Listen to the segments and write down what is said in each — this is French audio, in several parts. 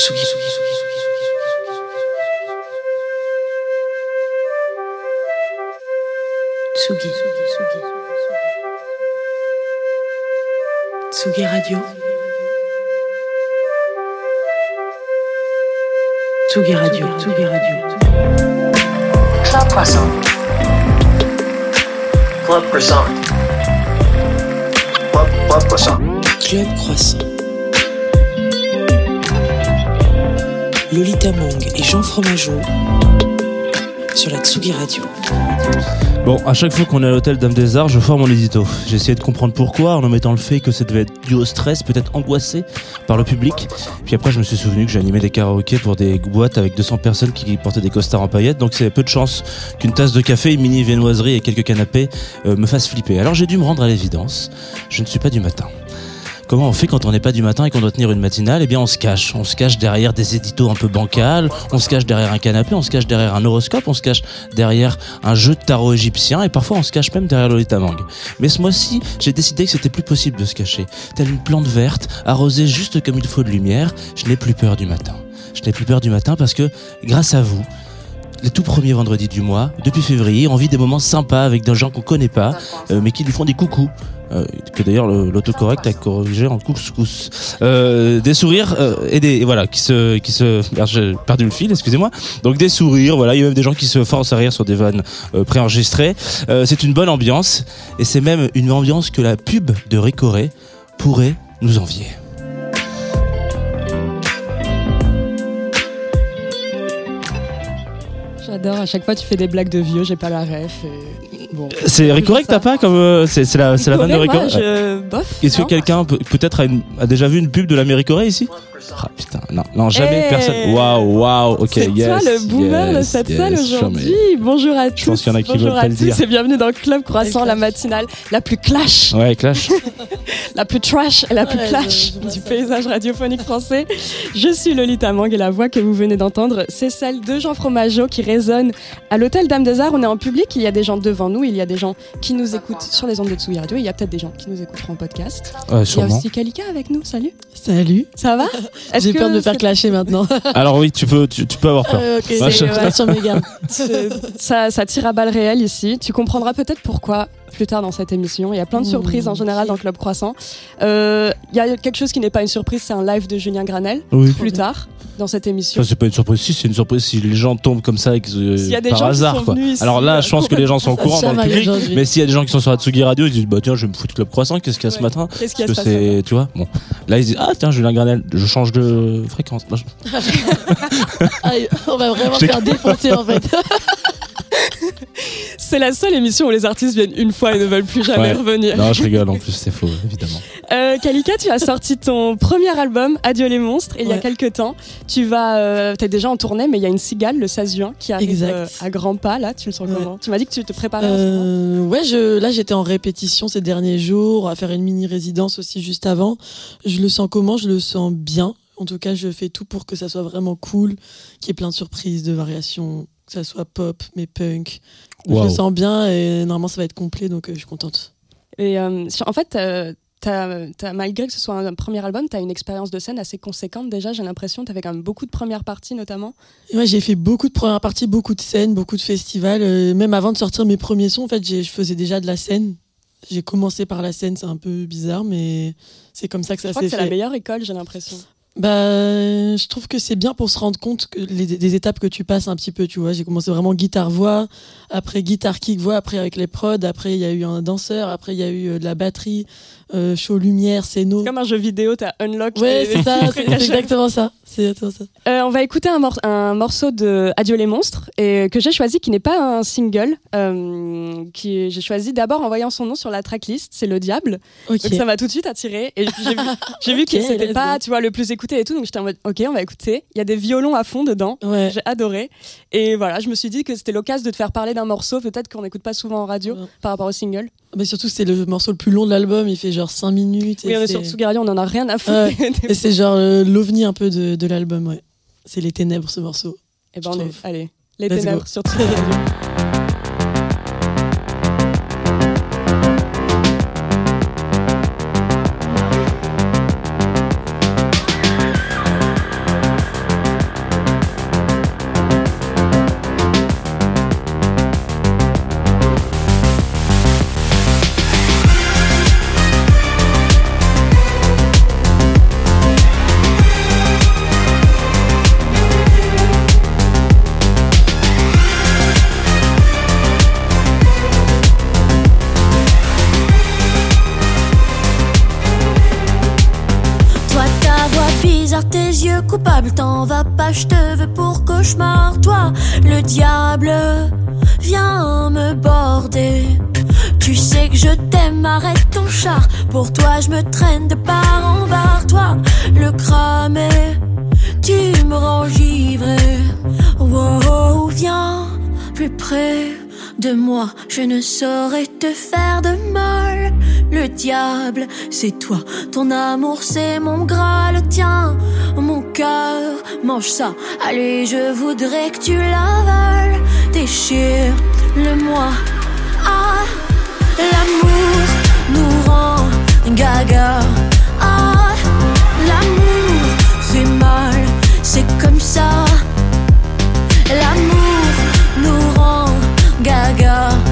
Tsugi, Tsugi, Tsugi, Tsugi, Tsugi. Tsugi Radio. Tsugi Radio, Tsugi Radio. Club Croissant. Club Croissant. Club, Club Croissant. Club Croissant. Lolita Mang et Jean Fromageau sur la Tsugi Radio. Bon, à chaque fois qu'on est à l'hôtel Dame des Arts, je forme mon édito. J'ai essayé de comprendre pourquoi, en omettant le fait que ça devait être dû au stress, peut-être angoissé par le public. Puis après, je me suis souvenu que j'animais des karaokés pour des boîtes avec 200 personnes qui portaient des costards en paillettes, donc c'est peu de chance qu'une tasse de café, une mini viennoiserie et quelques canapés euh, me fassent flipper. Alors j'ai dû me rendre à l'évidence. Je ne suis pas du matin. Comment on fait quand on n'est pas du matin et qu'on doit tenir une matinale? Eh bien, on se cache. On se cache derrière des éditos un peu bancals, on se cache derrière un canapé, on se cache derrière un horoscope, on se cache derrière un jeu de tarot égyptien et parfois on se cache même derrière Lolita Mang. Mais ce mois-ci, j'ai décidé que c'était plus possible de se cacher. Telle une plante verte, arrosée juste comme il faut de lumière, je n'ai plus peur du matin. Je n'ai plus peur du matin parce que, grâce à vous, les tout premiers vendredis du mois, depuis février, on vit des moments sympas avec des gens qu'on connaît pas, euh, mais qui lui font des coucous. Euh, que d'ailleurs le- l'autocorrect a corrigé en couscous. Euh, des sourires euh, et des voilà qui se qui se merde, j'ai perdu le fil, excusez-moi. Donc des sourires, voilà, il y a même des gens qui se forcent à rire sur des vannes préenregistrées. C'est une bonne ambiance et c'est même une ambiance que la pub de Récoré pourrait nous envier. J'adore, à chaque fois tu fais des blagues de vieux, j'ai pas la ref. Bon. C'est que t'as pas comme euh, c'est la c'est la vanne de. Bof. Est-ce que quelqu'un peut- peut-être a, a déjà vu une pub de l'Américoré ici? Ah putain, non, non jamais Eh. personne. Waouh, waouh, ok, C'est yes. toi le boomer de yes, cette yes, salle aujourd'hui. Bonjour à tous. pense qu'il y en a qui Bonjour veulent à pas le tous et bienvenue dans le Club Croissant, la matinale la plus clash, Ouais, Clash. la plus trash et la plus Ouais, clash je- je du ça. paysage radiophonique français. Je suis Lolita Mang et la voix que vous venez d'entendre, c'est celle de Jean Fromageau qui résonne à l'hôtel Dame des Arts. On est en public, il y a des gens devant nous, il y a des gens qui nous écoutent sur les ondes de Tsugi Radio, il y a peut-être des gens qui nous écouteront en podcast. Ouais, Il y a aussi Kalika avec nous, salut. Salut. Ça va? J'ai peur de me faire clasher maintenant. Alors oui, tu peux, tu, tu peux avoir peur. Euh, ok, Moi, c'est- je- je reste sur mes gardes. C'est- ça, ça tire à balles réelles ici. Tu comprendras peut-être pourquoi plus tard dans cette émission. Il y a plein de Mmh, surprises en général dans Club Croissant. Euh, Il y a quelque chose qui n'est pas une surprise, c'est un live de Julien Granel Oui. plus tard dans cette émission. Ça, c'est pas une surprise. Si, c'est une surprise si les gens tombent comme ça et que, euh, S'il y a des par gens qui hasard. sont quoi. venus ici, Alors là, euh, je pense que les gens sont au courant dans le public. Mais s'il y a des gens qui sont sur Atsugi Radio, ils disent bah tiens, je vais me foutre Club Croissant. Qu'est-ce qu'il y a ce Ouais. matin Qu'est-ce qu'il y a Parce ce matin c'est, tu vois, bon. Là, ils disent ah tiens, Julien Granel, je change de fréquence. Non, je- Ah, on va vraiment faire défoncer en fait. C'est la seule émission où les artistes viennent une fois et ne veulent plus jamais Ouais. revenir. Non, je rigole. En plus, c'est faux, évidemment. Euh, Kalika, tu as sorti ton premier album, Adieu les monstres, il y a quelques temps. Tu vas, euh, t'es déjà en tournée, mais il y a une cigale le 16 juin qui arrive euh, à grands pas. Là, tu le sens Ouais. comment? Tu m'as dit que tu te préparais. en ce moment. Euh, ouais, je, là j'étais en répétition ces derniers jours, à faire une mini résidence aussi juste avant. Je le sens comment? Je le sens bien. En tout cas, je fais tout pour que ça soit vraiment cool, qu'il y ait plein de surprises, de variations, que ça soit pop, mais punk. Je le sens bien et normalement ça va être complet, donc euh, je suis contente. Et euh, en fait, euh, malgré que ce soit un premier album, tu as une expérience de scène assez conséquente déjà. J'ai l'impression tu avais quand même beaucoup de premières parties notamment. Ouais, j'ai fait beaucoup de premières parties, beaucoup de scènes, beaucoup de festivals. euh, même avant de sortir mes premiers sons, en fait, j'ai- je faisais déjà de la scène. J'ai commencé par la scène, c'est un peu bizarre, mais c'est comme ça que Je ça crois que s'est c'est la fait. meilleure école, j'ai l'impression. Bah, je trouve que c'est bien pour se rendre compte que les, des étapes que tu passes un petit peu, tu vois. J'ai commencé vraiment guitare-voix, après guitare-kick-voix, après avec les prods, après il y a eu un danseur, après il y a eu euh, de la batterie, euh, show lumière, scéno. Comme un jeu vidéo, tu as unlock. Ouais, c'est ça, c'est exactement ça. C'est exactement ça. Euh, on va écouter un, mor- un morceau de Adieu les monstres et que j'ai choisi qui n'est pas un single, euh, qui j'ai choisi d'abord en voyant son nom sur la tracklist, c'est Le Diable. Donc ça m'a tout de suite attiré et j'ai vu, j'ai vu que Ok, c'était let's pas, tu vois, le plus écouté et tout, donc j'étais en mode ok, on va écouter. Il y a des violons à fond dedans. Ouais. J'ai adoré. Et voilà, je me suis dit que c'était l'occasion de te faire parler d'un morceau, peut-être qu'on n'écoute pas souvent en radio Ouais. par rapport au single. Mais surtout, c'est le morceau le plus long de l'album, il fait genre 5 minutes. Oui, et on est c'est- sur Tsugi Radio, on en a rien à foutre. Et c'est genre euh, l'ovni un peu de, de l'album, ouais. C'est les ténèbres, ce morceau. et ben, je on est, allez, les Let's ténèbres go. sur Tsugi coupables, t'en vas pas, je te veux pour cauchemar. Toi, le diable, viens me border. Tu sais que je t'aime, arrête ton char. Pour toi, je me traîne de part en barre. Toi, le cramé, tu me rends givré. Wow, viens plus près de moi, je ne saurais te faire de mal. Le diable, c'est toi, ton amour, c'est mon graal. Tiens, mon cœur, mange ça. Allez, je voudrais que tu l'avales. Déchire-le-moi. Ah, l'amour nous rend gaga. Ah, l'amour fait mal, c'est comme ça. L'amour gaga.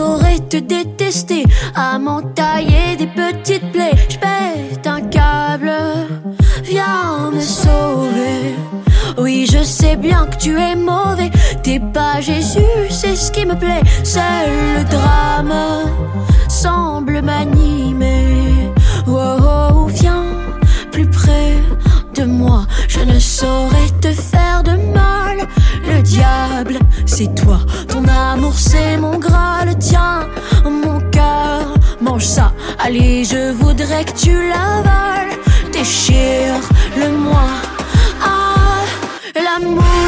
T'adorer, te détester, à m'entailler des petites plaies. Je pète un câble, viens me sauver. Oui, je sais bien que tu es mauvais, t'es pas Jésus, c'est ce qui me plaît. Seul le drame semble m'animer. Oh, oh, viens plus près de moi, je ne saurais te faire de mal. Le c'est toi, ton amour, c'est mon graal. Tiens, mon cœur, mange ça. Allez, je voudrais que tu l'avales. Déchire-le-moi. Ah, l'amour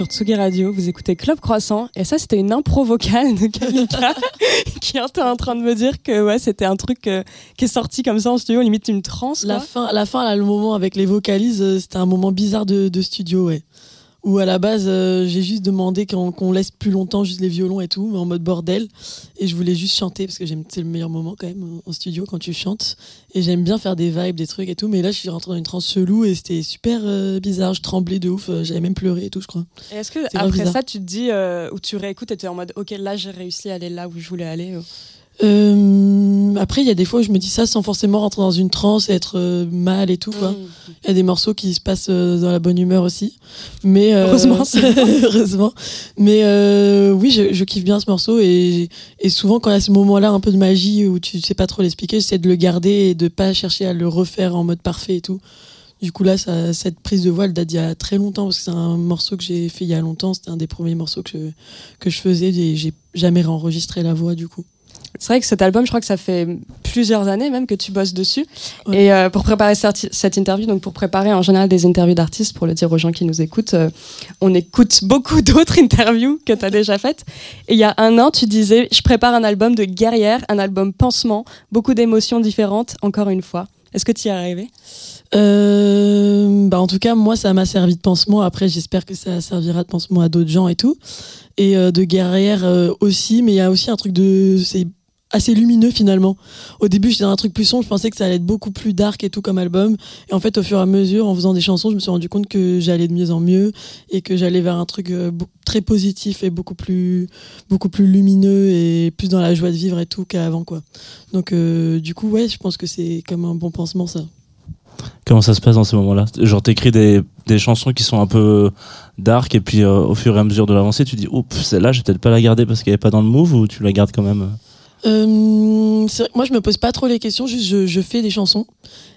sur Tsugi Radio, vous écoutez Club Croissant et ça c'était une impro vocale de Kalika qui était en train de me dire que ouais c'était un truc euh, qui est sorti comme ça en studio, limite une transe. La fin, la fin, là, le moment avec les vocalises, euh, c'était un moment bizarre de, de studio, ouais. Où à la base, euh, j'ai juste demandé qu'on laisse plus longtemps juste les violons et tout, mais en mode bordel. Et je voulais juste chanter parce que c'est le meilleur moment quand même en- studio quand tu chantes. Et j'aime bien faire des vibes, des trucs et tout. Mais là, je suis rentrée dans une transe chelou et c'était super euh, bizarre. Je tremblais de ouf. euh, J'avais même pleuré et tout, je crois. Est-ce que après ça tu te dis euh, ou tu réécoutes et tu es en mode ok là j'ai réussi à aller là où je voulais aller ou- après, il y a des fois où je me dis ça sans forcément rentrer dans une transe et être euh, mal et tout, quoi. Mm. Il y a des morceaux qui se passent euh, dans la bonne humeur aussi. Mais euh, Heureusement. Mais oui, je, je kiffe bien ce morceau et, et souvent quand il y a ce moment-là un peu de magie où tu sais pas trop l'expliquer, j'essaie de le garder et de pas chercher à le refaire en mode parfait et tout. Du coup là, ça, cette prise de voix, elle date d'il y a très longtemps parce que c'est un morceau que j'ai fait il y a longtemps. C'était un des premiers morceaux que je, que je faisais et j'ai jamais réenregistré la voix du coup. C'est vrai que cet album, je crois que ça fait plusieurs années même que tu bosses dessus. Ouais. Et euh, pour préparer cette, interview, donc pour préparer en général des interviews d'artistes, pour le dire aux gens qui nous écoutent, euh, on écoute beaucoup d'autres interviews que tu as déjà faites. Et il y a un an, tu disais, je prépare un album de guerrière, un album pansement, beaucoup d'émotions différentes, encore une fois. Est-ce que tu y es arrivé? Euh, bah en tout cas, moi, ça m'a servi de pansement. Après, j'espère que ça servira de pansement à d'autres gens et tout. Et euh, de guerrière euh, aussi, mais il y a aussi un truc de. C'est assez lumineux finalement. Au début, j'étais dans un truc plus sombre, je pensais que ça allait être beaucoup plus dark et tout comme album. Et en fait, au fur et à mesure, en faisant des chansons, je me suis rendu compte que j'allais de mieux en mieux et que j'allais vers un truc euh, très positif et beaucoup plus, beaucoup plus lumineux et plus dans la joie de vivre et tout qu'avant quoi. Donc, euh, du coup, ouais, je pense que c'est comme un bon pansement ça. Comment ça se passe dans ces moments-là? Genre, t'écris des, des chansons qui sont un peu dark, et puis euh, au fur et à mesure de l'avancée, tu dis, oups, celle-là, je vais peut-être pas la garder parce qu'elle est pas dans le move, ou tu la gardes quand même? Euh, vrai moi, je me pose pas trop les questions, juste je, je fais des chansons.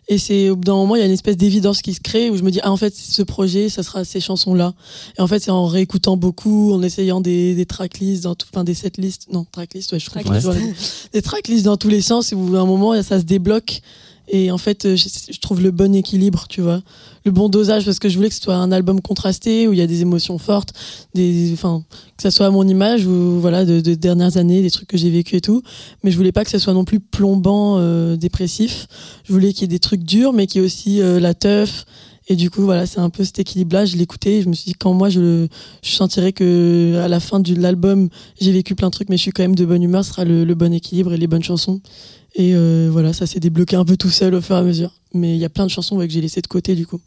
Et c'est au bout d'un moment, il y a une espèce d'évidence qui se crée où je me dis, ah, en fait, ce projet, ça sera ces chansons-là. Et en fait, c'est en réécoutant beaucoup, en essayant des, des tracklists, dans tout, enfin, des setlists, non, tracklists, ouais, je trouve toujours les- des tracklists dans tous les sens, et où à un moment, ça se débloque. Et en fait, euh, je, trouve le bon équilibre, tu vois. Le bon dosage, parce que je voulais que ce soit un album contrasté, où il y a des émotions fortes, des, enfin, que ça soit à mon image, ou voilà, de, de dernières années, des trucs que j'ai vécu et tout. Mais je voulais pas que ça soit non plus plombant, euh, dépressif. Je voulais qu'il y ait des trucs durs, mais qu'il y ait aussi euh, la teuf. Et du coup, voilà, c'est un peu cet équilibre-là. Je l'écoutais je me suis dit, quand moi, je, je sentirais que à la fin de l'album, j'ai vécu plein de trucs, mais je suis quand même de bonne humeur, ce sera le, bon équilibre et les bonnes chansons. Et euh, voilà, ça s'est débloqué un peu tout seul au fur et à mesure. Mais il y a plein de chansons que j'ai laissées de côté, du coup.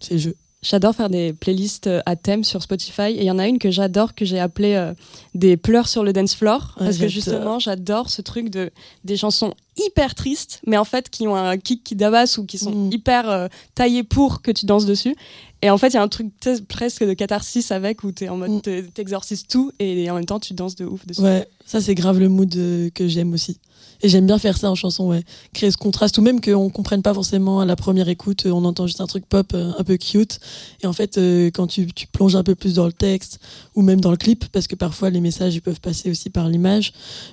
C'est le jeu. J'adore faire des playlists euh, à thème sur Spotify et il y en a une que j'adore que j'ai appelée euh, des pleurs sur le dance floor Ouais, parce que justement j'adore ce truc de des chansons hyper tristes mais en fait qui ont un kick qui dabasse ou qui sont Mm. hyper euh, taillées pour que tu danses dessus et en fait il y a un truc presque de catharsis avec où t'es en mode Mm. t'e- t'exorcises tout et en même temps tu danses de ouf dessus. Ouais, ça c'est grave le mood euh, que j'aime aussi. Et j'aime bien faire ça en chanson, ouais. Créer ce contraste, ou même qu'on comprenne pas forcément à la première écoute, euh, on entend juste un truc pop euh, un peu cute. Et en fait, euh, quand tu, plonges un peu plus dans le texte, ou même dans le clip, parce que parfois les messages peuvent passer aussi par l'image,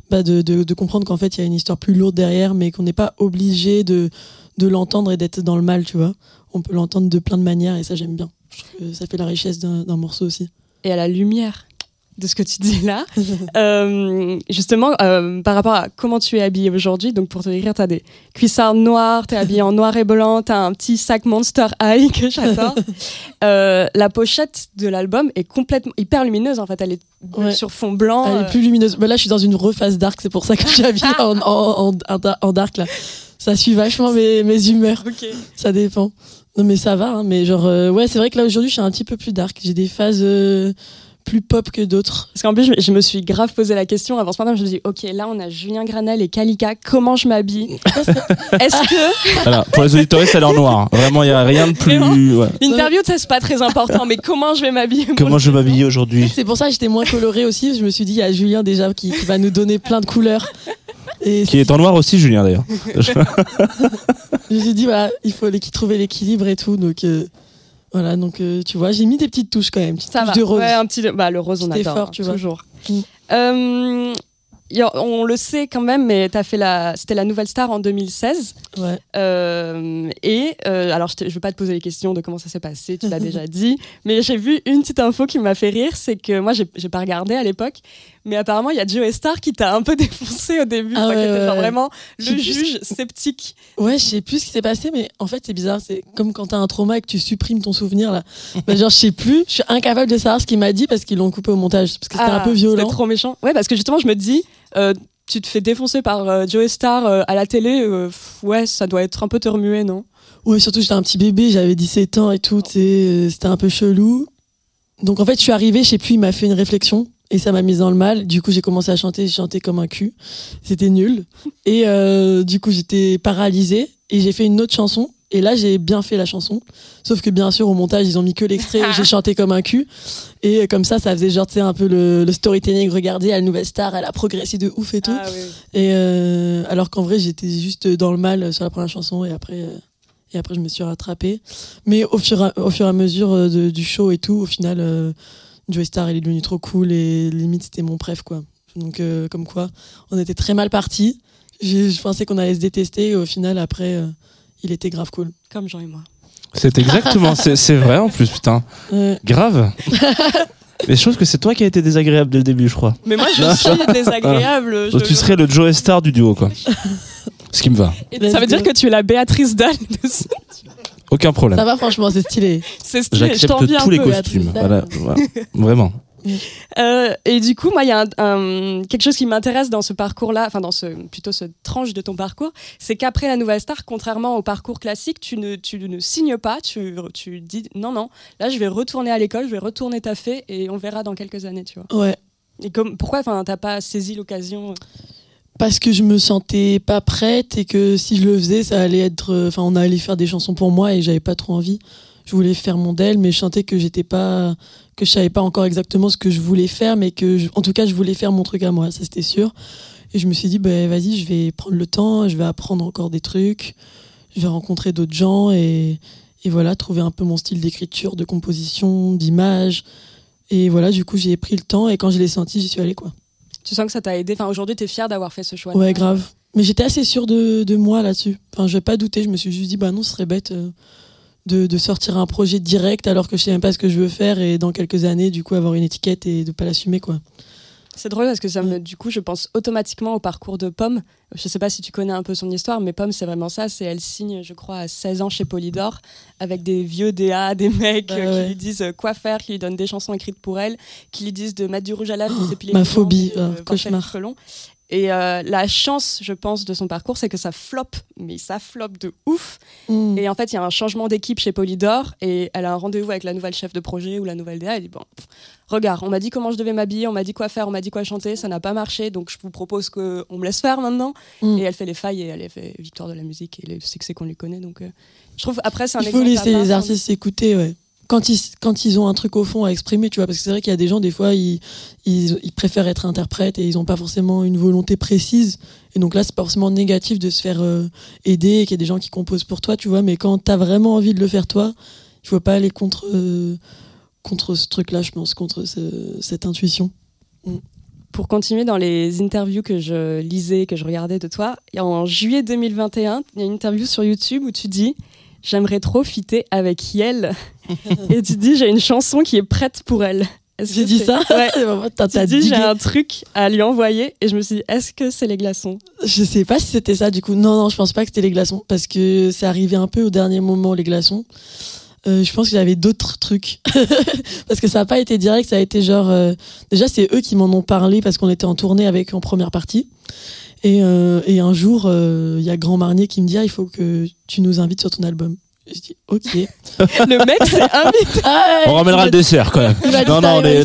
bah de, comprendre qu'en fait il y a une histoire plus lourde derrière, mais qu'on n'est pas obligé de, de l'entendre et d'être dans le mal, tu vois. On peut l'entendre de plein de manières, et ça j'aime bien. Je trouve que ça fait la richesse d'un morceau aussi. et à la lumière de ce que tu dis là. Euh, justement, euh, par rapport à comment tu es habillée aujourd'hui, donc pour te décrire, tu as des cuissards noirs, tu es habillée en noir et blanc, tu as un petit sac Monster High que j'adore. Euh, la pochette de l'album est complètement hyper lumineuse en fait, elle est Ouais. sur fond blanc. Elle est plus lumineuse. Mais là, je suis dans une reface dark, c'est pour ça que je suis habillée en, en, en, en dark là. Ça suit vachement mes, mes humeurs. Ça dépend. Non, mais ça va. hein. mais genre, ouais, c'est vrai que là aujourd'hui, je suis un petit peu plus dark. J'ai des phases plus pop que d'autres. Parce qu'en plus, je, me suis grave posé la question avant ce matin. Je me suis dit, ok, là, on a Julien Granel et Kalika. Comment je m'habille Est-ce que Voilà, pour les auditeurs, elle est en noir. Vraiment, il y a rien de plus. Ouais. l'interview, ça c'est pas très important, mais comment je vais m'habiller Comment je plaisir m'habille aujourd'hui? C'est pour ça que j'étais moins colorée aussi. Je me suis dit, il y a Julien déjà qui, qui va nous donner plein de couleurs. Et Qui est en noir aussi, Julien d'ailleurs. je me suis dit, voilà, il faut trouver l'équilibre et tout. Donc, euh, voilà, donc euh, tu vois, j'ai mis des petites touches quand même. Petites Ça touches va. de rose. Ouais, un petit. Bah, le rose, on Petit adore. effort, hein, tu vois. toujours. Mm. Euh, a- on le sait quand même, mais as fait la, c'était la nouvelle star en 2016. Ouais. Euh, et euh, alors, je, je vais pas te poser les questions de comment ça s'est passé, tu l'as déjà dit, mais j'ai vu une petite info qui m'a fait rire, c'est que moi, j'ai j'ai pas regardé à l'époque, mais apparemment, il y a Joe Star qui t'a un peu défoncé au début, Ah ouais, était ouais, genre ouais. vraiment le plus juge sceptique. Ouais, je sais plus ce qui s'est passé, mais en fait, c'est bizarre. C'est comme quand t'as un trauma et que tu supprimes ton souvenir, là. Bah, genre, je sais plus. Je suis incapable de savoir ce qu'il m'a dit parce qu'ils l'ont coupé au montage. Parce que c'était Ah, un peu violent. C'était trop méchant. Ouais, parce que justement, je me dis, euh, tu te fais défoncer par euh, Joe Star euh, à la télé, euh, ouais, ça doit être un peu te remuer, non? Ouais, surtout, j'étais un petit bébé, j'avais 17 ans et tout, euh, c'était un peu chelou. Donc, en fait, je suis arrivée, je sais plus, il m'a fait une réflexion et ça m'a mise dans le mal. Du coup, j'ai commencé à chanter, j'ai chanté comme un cul. C'était nul. Et euh, du coup, j'étais paralysée et j'ai fait une autre chanson. Et là, j'ai bien fait la chanson. Sauf que, bien sûr, au montage, ils ont mis que l'extrait j'ai chanté comme un cul. Et comme ça, ça faisait genre, tu sais, un peu le, le storytelling. Regardez, la nouvelle star, elle a progressé de ouf et tout. Ah, oui. Et euh, alors qu'en vrai, j'étais juste dans le mal sur la première chanson et après, euh, et après je me suis rattrapée. Mais au fur, et à- au fur et à mesure de- du show et tout, au final, euh, Joey Star, il est devenu trop cool et limite, c'était mon préf, quoi. Donc, euh, comme quoi, on était très mal partis. Je, je pensais qu'on allait se détester et au final, après, euh, il était grave cool. Comme Jean et moi. C'est exactement, c'est vrai en plus, putain. Ouais. Grave. Mais je trouve que c'est toi qui as été désagréable dès le début, je crois. Mais moi, je suis désagréable. Je- tu serais le Joe Star du duo, quoi. Ce qui me va. Et ça veut dire que tu es la Béatrice Dalle de ce- Aucun problème. Ça va, franchement, c'est stylé. C'est stylé, je J'accepte tous les peu. costumes. Voilà, voilà. Vraiment. Euh, et du coup, moi, il y a un, un- quelque chose qui m'intéresse dans ce parcours-là, enfin dans ce plutôt cette tranche de ton parcours, c'est qu'après la Nouvelle Star, contrairement au parcours classique, tu ne, tu ne signes pas, tu, tu dis non, non, là, je vais retourner à l'école, je vais retourner taffer et on verra dans quelques années, tu vois. Ouais. Et comme, pourquoi, enfin, t'as pas saisi l'occasion Parce que je me sentais pas prête et que si je le faisais, ça allait être. euh, Enfin, on allait faire des chansons pour moi et j'avais pas trop envie. Je voulais faire mon del, mais je sentais que j'étais pas. que je savais pas encore exactement ce que je voulais faire, mais que. je- en tout cas, je voulais faire mon truc à moi, ça c'était sûr. Et je me suis dit, bah, vas-y, je vais prendre le temps, je vais apprendre encore des trucs, je vais rencontrer d'autres gens et, et voilà, trouver un peu mon style d'écriture, de composition, d'image. Et voilà, du coup, j'ai pris le temps et quand je l'ai senti, j'y suis allée, quoi. Tu sens que ça t'a aidé Enfin, aujourd'hui, t'es fière d'avoir fait ce choix Ouais, grave. Mais j'étais assez sûre de, moi là-dessus. Je vais pas douter. Je me suis juste dit, bah non, ce serait bête euh, de, de sortir un projet direct alors que je sais même pas ce que je veux faire et dans quelques années, du coup, avoir une étiquette et de pas l'assumer, quoi. C'est drôle parce que ça me, du coup, je pense automatiquement au parcours de Pomme. Je sais pas si tu connais un peu son histoire, mais Pomme, c'est vraiment ça. C'est elle signe, je crois, à 16 ans chez Polydor avec des vieux DA, des mecs Bah euh, ouais. qui lui disent euh, quoi faire, qui lui donnent des chansons écrites pour elle, qui lui disent de mettre du rouge à lèvres, s'épiler ma phobie, de euh, voir faire cauchemar. Et euh, la chance, je pense, de son parcours, c'est que ça flop, mais ça flop de ouf. Mm. Et en fait, il y a un changement d'équipe chez Polydor et elle a un rendez-vous avec la nouvelle chef de projet ou la nouvelle DA. Elle dit Bon, pff, regarde, on m'a dit comment je devais m'habiller, on m'a dit quoi faire, on m'a dit quoi chanter, ça n'a pas marché, donc je vous propose qu'on me laisse faire maintenant. Mm. Et elle fait les failles et elle fait victoire de la musique et le succès qu'on lui connaît. Donc euh, je trouve, après, c'est un Il faut laisser les hein. artistes s'écouter, ouais. Quand ils, quand ils ont un truc au fond à exprimer, tu vois, parce que c'est vrai qu'il y a des gens, des fois, ils, ils, préfèrent être interprètes et ils n'ont pas forcément une volonté précise. Et donc là, c'est pas forcément négatif de se faire euh, aider et qu'il y a des gens qui composent pour toi, tu vois. Mais quand t'as vraiment envie de le faire toi, il faut pas aller contre, euh, contre ce truc-là, je pense, contre ce- cette intuition. Pour continuer dans les interviews que je lisais, que je regardais de toi, en juillet 2021, il y a une interview sur YouTube où tu dis J'aimerais trop fitter avec Yel. et tu dis J'ai une chanson qui est prête pour elle. J'ai que dit ça Ouais. T'as- Tu t'as dis digué. J'ai un truc à lui envoyer. Et je me suis dit Est-ce que c'est les glaçons? Je sais pas si c'était ça du coup. Non, non, je pense pas que c'était les glaçons parce que c'est arrivé un peu au dernier moment les glaçons. Euh, je pense qu'il y avait d'autres trucs parce que ça a pas été direct, ça a été genre euh, déjà c'est eux qui m'en ont parlé parce qu'on était en tournée avec eux en première partie. Et, euh, et un jour, euh, il y a Grand Marnier qui me dit ah, il faut que tu nous invites sur ton album. Je dis ok. Le mec s'est invité. Ah, On ramènera le dessert quand même. Non, non, on est.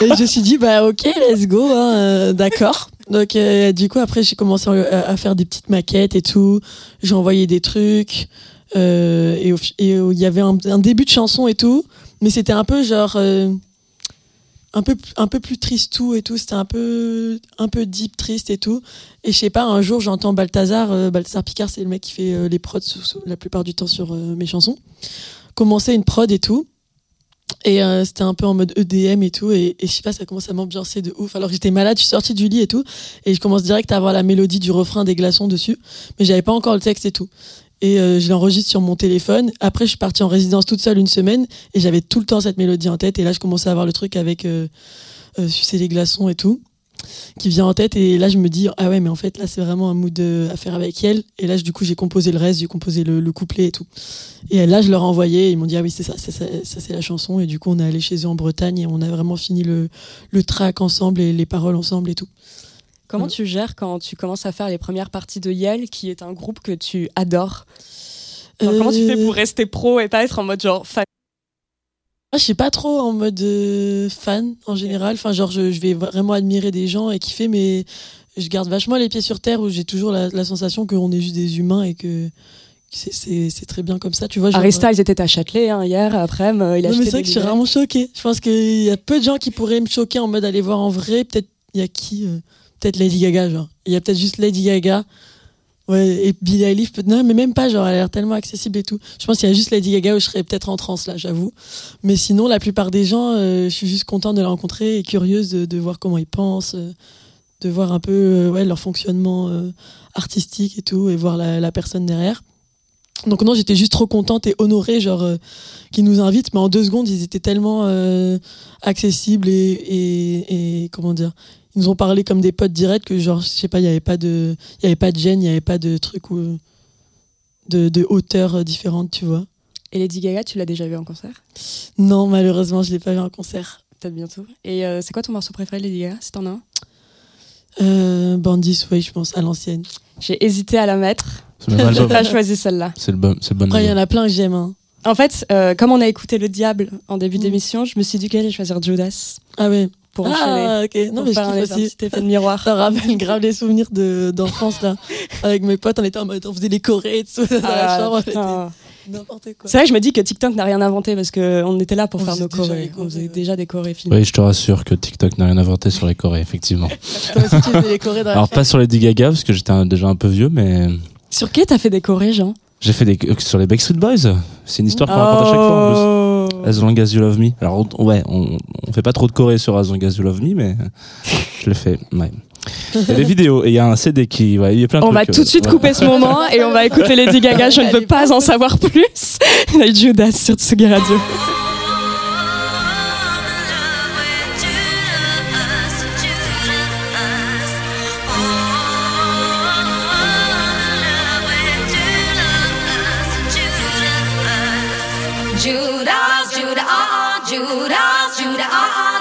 Et je me suis dit, bah ok, let's go, hein, euh, d'accord. Donc euh, du coup, après, j'ai commencé à, à faire des petites maquettes et tout. J'ai envoyé des trucs. euh, et il y avait un, un début de chanson et tout. Mais c'était un peu genre... un peu, un peu plus triste tout et tout. C'était un peu, un peu deep, triste et tout. Et je sais pas, un jour, j'entends Balthazar. euh, Balthazar Picard, c'est le mec qui fait euh, les prods la plupart du temps sur euh, mes chansons. Commencer une prod et tout. Et euh, c'était un peu en mode EDM et tout. Et, et je sais pas, ça commence à m'ambiancer de ouf. Alors j'étais malade, je suis sortie du lit et tout. Et je commence direct à avoir la mélodie du refrain des glaçons dessus. Mais j'avais pas encore le texte et tout. Et euh, je l'enregistre sur mon téléphone. Après, je suis partie en résidence toute seule une semaine. Et j'avais tout le temps cette mélodie en tête. Et là, je commençais à avoir le truc avec euh, euh, Sucer les glaçons et tout. Qui vient en tête. Et là, je me dis, ah ouais, mais en fait, là, c'est vraiment un mood euh, à faire avec elle. Et là, du coup, j'ai composé le reste. J'ai composé le, le couplet et tout. Et là, je leur ai envoyé. Ils m'ont dit, ah oui, c'est ça, ça, c'est la chanson. Et du coup, on est allé chez eux en Bretagne et on a vraiment fini le track ensemble et les paroles ensemble et tout. Comment Ouais. tu gères quand tu commences à faire les premières parties de Yel, qui est un groupe que tu adores Comment tu fais Euh, pour rester pro et pas être en mode genre fan Moi, je suis pas trop en mode euh, fan en général. Enfin, genre, je, je vais vraiment admirer des gens et kiffer, mais je garde vachement les pieds sur terre où j'ai toujours la, la sensation qu'on est juste des humains et que c'est- très bien comme ça. Tu vois, genre, Harry Styles était à Châtelet hein, hier, après, il a mais c'est vrai que je suis vraiment choquée. Je pense qu'il y a peu de gens qui pourraient me choquer en mode aller voir en vrai. Peut-être il y a qui euh, Peut-être Lady Gaga, genre. Il y a peut-être juste Lady Gaga Ouais, et Billie Eilish, peut- non, mais même pas, genre, elle a l'air tellement accessible et tout. Je pense qu'il y a juste Lady Gaga où je serais peut-être en transe, là, j'avoue. Mais sinon, la plupart des gens, euh, je suis juste contente de les rencontrer et curieuse de, voir comment ils pensent, euh, de voir un peu euh, ouais, leur fonctionnement artistique et tout, et voir la, la personne derrière. Donc non, j'étais juste trop contente et honorée, genre, qu'ils nous invitent, mais en deux secondes, ils étaient tellement accessibles et, et, et, comment dire, ils nous ont parlé comme des potes directs que genre, je sais pas, il y avait pas de, il y avait pas de gêne, il y avait pas de truc où, de, de hauteur différente, tu vois. Et Lady Gaga, tu l'as déjà vu en concert? Non, malheureusement, je l'ai pas vu en concert. Peut-être bientôt. Et euh, c'est quoi ton morceau préféré, Lady Gaga, si t'en as un? Euh, Bandit Way, je pense, à l'ancienne. J'ai hésité à la mettre. C'est le même J'ai pas choisi celle-là. C'est le bon, c'est le bon Après, il y en a plein que j'aime. Hein. En fait, euh, comme on a écouté Le Diable en début Mm. d'émission, je me suis dit que j'allais choisir Judas Ah ouais. Pour enchaîner. Ah, ok. Non, pour mais je un kiffe aussi. petit effet de miroir. Ça rappelle grave les souvenirs de- d'enfance, là. Avec mes potes, on était en mode, on faisait les chorés et tout, dans la Ah, chambre. putain. N'importe quoi. C'est vrai que je me dis que TikTok n'a rien inventé parce qu'on était là pour On faire nos chorés. On faisait ouais. déjà des chorés filmés. Oui, je te rassure que TikTok n'a rien inventé sur les Corées, effectivement. Toi aussi, tu faisais les chorés dans la Alors, pas sur les Gaga, parce que j'étais un- déjà un peu vieux, mais Sur qui t'as fait des chorés, Jean? J'ai fait des, sur les Backstreet Boys. C'est une histoire qu'on raconte à chaque fois, en plus. As Long As You Love Me. Alors, on- ouais, on, on fait pas trop de Corée sur As Long As You Love Me, mais je l'ai fait. Ouais. Il y a des vidéos et il y a un CD qui, ouais, il y a plein de On va tout de euh, suite ouais. couper ce moment et on va écouter Lady Gaga. Je ne veux pas en savoir plus. Avec Judas sur Tsugi Radio.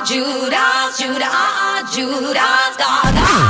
Ah, ah, Judas, Judah, ah, ah, Judas, Gaga.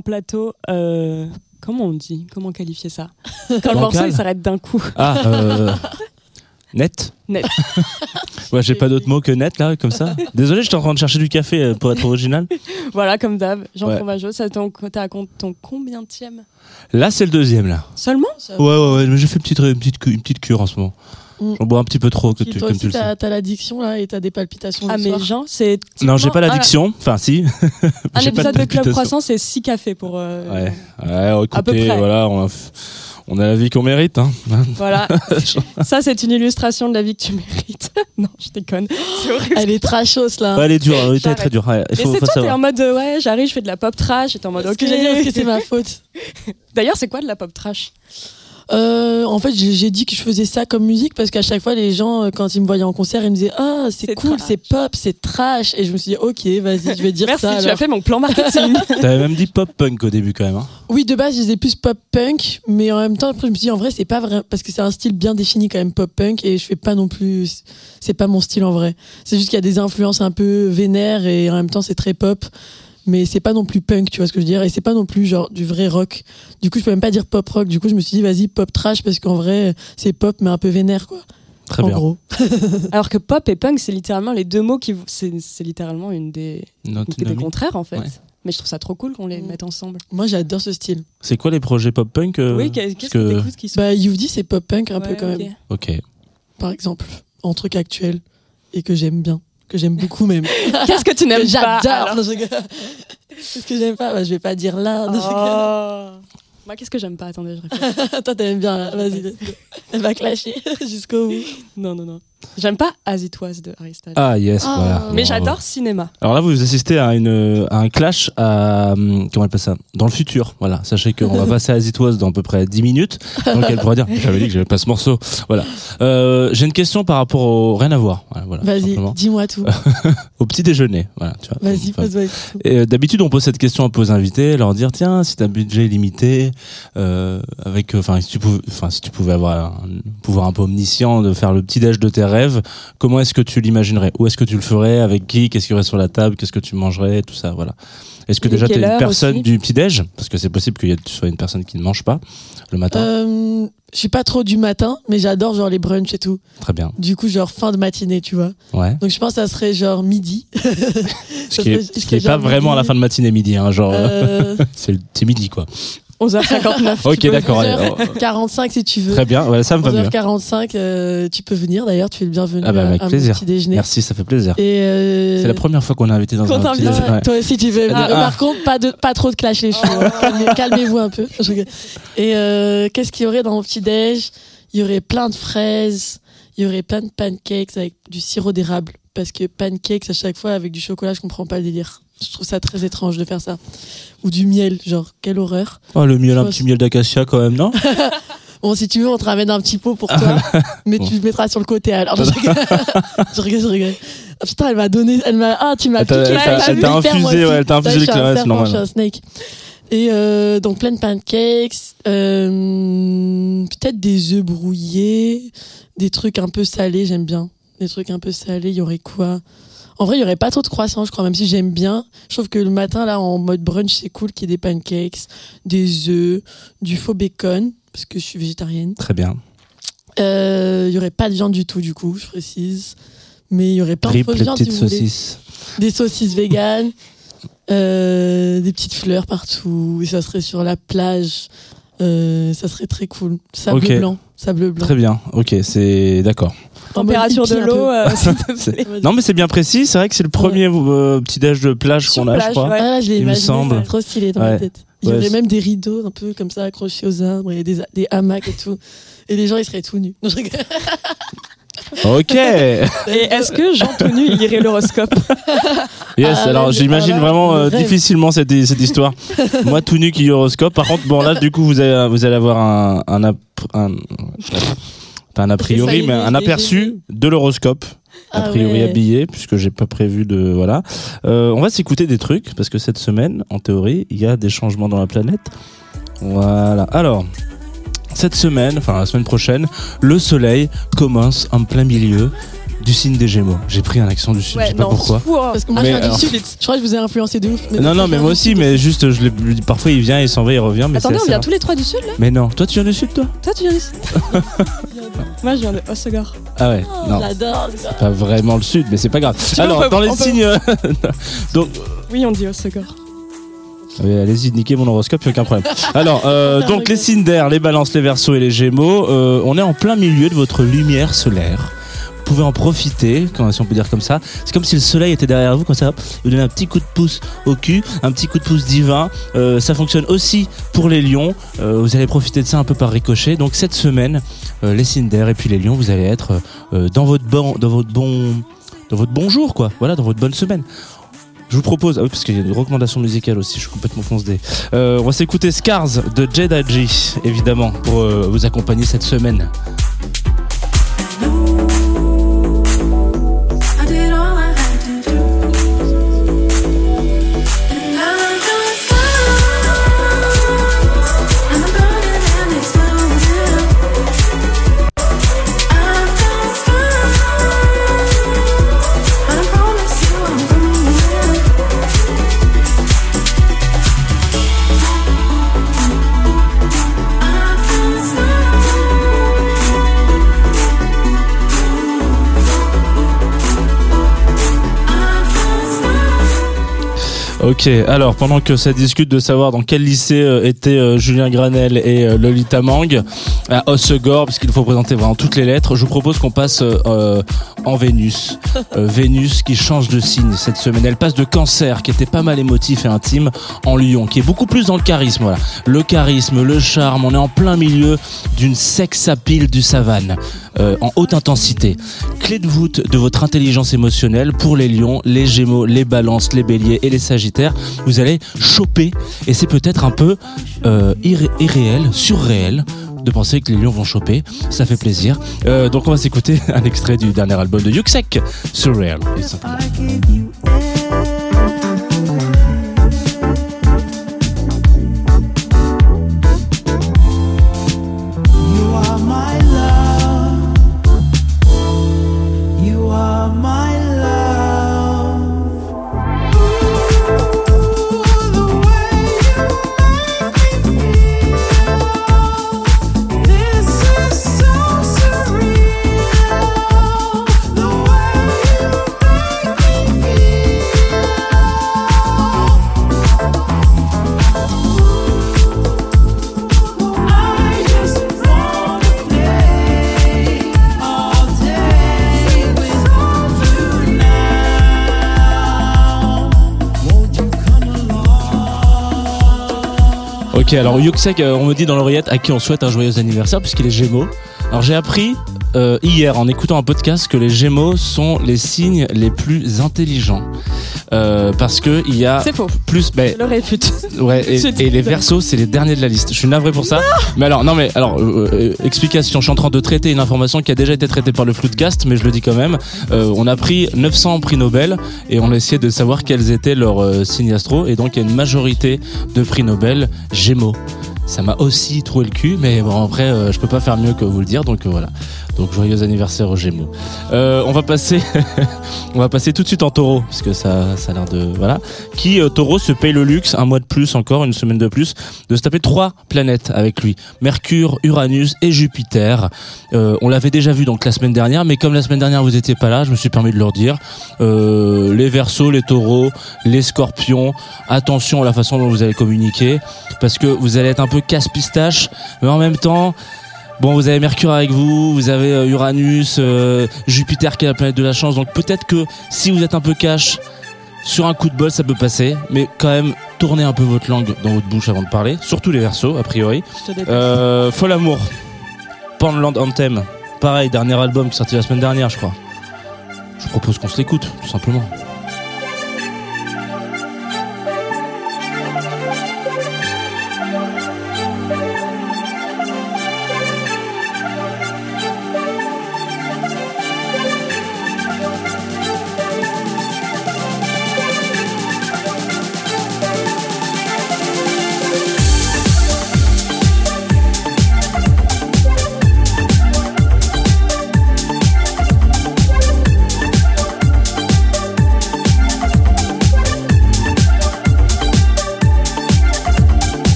Un plateau. euh, comment on dit Comment qualifier ça? Quand le morceau il s'arrête d'un coup. Ah, euh, net Net. Ouais, j'ai pas d'autre mot que net là, comme ça. Désolé, j'étais en train de chercher du café euh, pour être original. Voilà, comme d'hab. Jean Ouais. Fromageau, ça ton, t'as ton, combien Là, c'est le deuxième là. Seulement? Ouais, ouais, ouais, mais j'ai fait une petite, une petite, cu- une petite cure en ce moment. Mm. J'en bois un petit peu trop, que tu, toi comme aussi, tu le sais. t'as l'addiction là et t'as des palpitations Ah, le mais soir. Jean, c'est. Non, j'ai pas Ah, l'addiction. Enfin, si. Un épisode de Club. Croissant, c'est 6 cafés pour. euh, Ouais, ouais, À peu écoutez, près. voilà, on a, f- on a la vie qu'on mérite. Hein. Voilà. ça, c'est une illustration de la vie que tu mérites. non, je déconne. C'est horrible. Elle est trachos là. Ouais, elle est dure, elle est très, dure. Ouais, Mais c'est toi, t'es en mode euh, ouais, j'arrive, je fais de la pop trash, et t'es en mode ok. que j'ai dit, est-ce que c'est ma faute D'ailleurs, c'est quoi de la pop trash? Euh, en fait, j'ai dit que je faisais ça comme musique parce qu'à chaque fois, les gens, euh, quand ils me voyaient en concert, ils me disaient Ah, c'est C'est cool, c'est pop, c'est trash. Et je me suis dit Ok, vas-y, je vais dire Merci, ça. tu alors. as fait mon plan marketing. T'avais même dit pop punk au début quand même. Hein. Oui, de base, je disais plus pop punk, mais en même temps, après, je me suis dit En vrai, c'est pas vrai parce que c'est un style bien défini quand même, pop punk, et je fais pas non plus. C'est pas mon style en vrai. C'est juste qu'il y a des influences un peu vénères et en même temps, c'est très pop. Mais c'est pas non plus punk, tu vois ce que je veux dire, et c'est pas non plus genre du vrai rock. Du coup, je peux même pas dire pop rock. Du coup, je me suis dit, vas-y, pop trash, parce qu'en vrai, c'est pop, mais un peu vénère, quoi. Très en bien. gros. Alors que pop et punk, c'est littéralement les deux mots qui. C'est c'est littéralement une des, Notre des contraires en fait. Ouais. Mais je trouve ça trop cool qu'on les Mm. mette ensemble. Moi, j'adore ce style. C'est quoi les projets pop punk euh, oui, qu'est-ce que- que t'écoutes qui sont. Bah, You've dit, c'est pop punk un peu quand même, Ok. par exemple, en truc actuel, et que j'aime bien, que j'aime beaucoup même. Qu'est-ce que tu n'aimes pas J'adore. Qu'est-ce que j'aime pas? Bah, Je vais pas dire rigole. Oh. Moi, qu'est-ce que j'aime pas? Attendez, je réfléchis. Toi, t'aimes bien, là. vas-y. Elle va clasher jusqu'au bout. non, non, non. J'aime pas As It Was de Harry Styles. Ah yes, Ah. voilà. Mais j'adore cinéma. Alors là, vous assistez à, une, à un clash à, hum, comment on appelle ça? Dans le futur. Voilà. Sachez qu'on va passer à As It Was dans à peu près 10 minutes. Donc elle pourra dire, j'avais dit que j'avais pas ce morceau. Voilà. Euh, J'ai une question par rapport au, rien à voir. Voilà, Vas-y, dis-moi tout. Au petit déjeuner. Voilà. Vas-y, Enfin, pose-moi. Et, euh, D'habitude, on pose cette question un peu aux invités, leur dire tiens, si t'as un budget limité, euh, avec, enfin, si tu pouvais, enfin, si tu pouvais avoir un pouvoir un peu omniscient de faire le petit déj de tes comment est-ce que tu l'imaginerais? Où est-ce que tu le ferais Avec qui? Qu'est-ce qu'il y aurait sur la table? Qu'est-ce que tu mangerais? Tout ça, voilà. Est-ce que Et déjà t'es quelle une personne aussi? du petit déj Parce que c'est possible que y ait- tu sois une personne qui ne mange pas le matin. Euh, je suis pas trop du matin, mais j'adore genre les brunchs et tout. Très bien. Du coup, genre fin de matinée, tu vois. Ouais. Donc je pense que ça serait genre midi. Ce qui est, ce qui est pas vraiment à la fin de matinée midi, hein, genre Euh, c'est midi quoi. 11h59. tu Ok, d'accord. venir. allez, oh, 45 si tu veux. Très bien. Ça me va mieux. 11h45, euh, tu peux venir d'ailleurs, tu es le bienvenu Ah bah, avec à, plaisir. petit déjeuner. Merci, ça fait plaisir. Et euh, C'est la première fois qu'on est invité dans Qu'on un petit déjeuner. Ouais. Toi aussi tu veux. Ah. Par contre, pas de pas trop de clash les cheveux. hein. Calmez- Calmez-vous un peu. Et euh, qu'est-ce qu'il y aurait dans mon petit déj? Il y aurait plein de fraises, il y aurait plein de pancakes avec du sirop d'érable parce que pancakes à chaque fois avec du chocolat, je comprends pas le délire. Je trouve ça très étrange de faire ça. Ou du miel, genre quelle horreur. Oh, le miel, un petit miel d'acacia quand même, non? Bon, si tu veux, on te ramène un petit pot pour toi, mais Bon. tu le mettras sur le côté. Alors, je rigole, je rigole, je rigole. Ah, putain, elle m'a donné, elle m'a, ah, tu m'as piqué. elle t'a- infusé, ouais, elle t'a infusé l'éclairage, c'est normal. Je suis un snake. Et euh, donc plein de pancakes, euh, peut-être des œufs brouillés, des trucs un peu salés, j'aime bien. Des trucs un peu salés, il y aurait quoi? En vrai, il y aurait pas trop de croissants, je crois, même si j'aime bien. Je trouve que le matin, là, en mode brunch, c'est cool qu'il y ait des pancakes, des œufs, du faux bacon, parce que je suis végétarienne. Très bien. Euh, Il y aurait pas de viande du tout, du coup, je précise. Mais il y aurait plein de Rip, fausses les viandes, si saucisses. Des saucisses véganes, euh, des petites fleurs partout. Et ça serait sur la plage. Euh, ça serait très cool. Sable Ok. blanc. Sable blanc. Très bien. Ok, c'est d'accord. Température de l'eau, euh. Non, mais c'est bien précis. C'est vrai que c'est le premier euh, petit déj de plage qu'on a, je crois. ouais. Ah, là, je l'ai Il me imaginé, semble. c'est trop stylé dans Ouais. ma tête. Il y aurait même des rideaux un peu comme ça accrochés aux arbres et des, des hamacs et tout. Et les gens, ils seraient tout nus. Non, je rigole. Ok. Et est-ce que Jean tout nu il lirait l'horoscope Yes. Ah, alors j'imagine vraiment euh, difficilement cette, cette histoire. Moi tout nu qui horoscope. Par contre, bon là du coup vous allez vous allez avoir un un, un a priori mais un aperçu de l'horoscope. A Ah priori ouais. habillé puisque j'ai pas prévu de voilà. Euh, on va s'écouter des trucs parce que cette semaine en théorie il y a des changements dans la planète. Voilà. Alors cette semaine, enfin la semaine prochaine, le soleil commence en plein milieu du signe des Gémeaux. J'ai pris un accent du Sud, je sais pas pourquoi. Ouah. Parce que moi, Mais je viens alors- du Sud. Je crois que je vous ai influencé de ouf. mais Non, non, mais moi aussi, mais juste, je l'ai- parfois il vient, il s'en va, il revient, mais Attendez, on vient rare. tous les trois du Sud là Mais non, toi tu viens du Sud, toi Toi, tu viens du Sud Moi, je viens de Hossegor. Ah ouais, Oh, non. J'adore. Pas vraiment le Sud, mais c'est pas grave. Alors, dans les signes. Donc, Oui, on dit Hossegor. euh, allez-y, niquez mon horoscope, y a aucun problème. Alors, euh, donc les signes d'air, les balances, les versos et les gémeaux, euh, on est en plein milieu de votre lumière solaire. Vous pouvez en profiter, si on peut dire comme ça. C'est comme si le soleil était derrière vous, comme ça, vous donnez un petit coup de pouce au cul, un petit coup de pouce divin. Euh, ça fonctionne aussi pour les lions. Euh, vous allez profiter de ça un peu par ricochet. Donc cette semaine, euh, les d'air et puis les lions, vous allez être euh, dans votre bon, dans votre bon, dans votre bon jour, quoi. Voilà, dans votre bonne semaine. Je vous propose, ah parce qu'il y a une recommandation musicale aussi, je suis complètement fonce des. Euh, on va s'écouter Scars de G, évidemment, pour vous accompagner cette semaine. Ok, alors pendant que ça discute de savoir dans quel lycée euh, étaient euh, Julien Granel et euh, Lolita Mang à Hossegor, parce qu'il faut présenter vraiment toutes les lettres, je vous propose qu'on passe euh, en Vénus. Euh, Vénus qui change de signe cette semaine. Elle passe de cancer, qui était pas mal émotif et intime, en lion, qui est beaucoup plus dans le charisme. Voilà. Le charisme, le charme, on est en plein milieu d'une sex appeal du savane, euh, en haute intensité. Clé de voûte de votre intelligence émotionnelle pour les lions, les gémeaux, les balances, les béliers et les sagittaires. Vous allez choper, et c'est peut-être un peu euh, irré- irréel, surréel, de penser que les lions vont choper. Ça fait plaisir. Euh, donc on va s'écouter un extrait du dernier album de Yuxek, Surreal. Ok, alors Yuxek, euh, on me dit dans l'oreillette à qui on souhaite un joyeux anniversaire puisqu'il est Gémeaux. Alors j'ai appris euh, hier en écoutant un podcast que les Gémeaux sont les signes les plus intelligents Euh, parce que il y a faux. plus. ben, Je le réfute. Ouais, et, et les versos, c'est les derniers de la liste. Je suis navré pour ça. Mais alors, non, mais alors, euh, euh, explication. Je suis en train de traiter une information qui a déjà été traitée par le Floodcast, mais je le dis quand même. Euh, on a pris 900 prix Nobel et on a essayé de savoir quels étaient leurs euh, signes astro. Et donc, il y a une majorité de prix Nobel Gémeaux. Ça m'a aussi trouvé le cul, mais bon, après, euh, je peux pas faire mieux que vous le dire, donc euh, voilà. Donc, joyeux anniversaire aux Gémeaux. Euh, on va passer, on va passer tout de suite en taureau, parce que ça, ça a l'air de, voilà. Qui euh, Taureau se paye le luxe un mois de plus encore une semaine de plus de se taper trois planètes avec lui. Mercure Uranus et Jupiter. Euh, on l'avait déjà vu donc la semaine dernière mais comme la semaine dernière vous étiez pas là je me suis permis de leur dire les Verseaux les Taureaux les Scorpions attention à la façon dont vous allez communiquer parce que vous allez être un peu casse-pistache mais en même temps Bon, vous avez Mercure avec vous, vous avez euh, Uranus, euh, Jupiter qui est la planète de la chance. Donc peut-être que si vous êtes un peu cash, sur un coup de bol, ça peut passer, mais quand même, tournez un peu votre langue dans votre bouche avant de parler, surtout les versos, a priori. Euh, Fol Amour, Pornland Anthem, pareil, dernier album qui est sorti la semaine dernière, je crois. Je propose qu'on se l'écoute, tout simplement.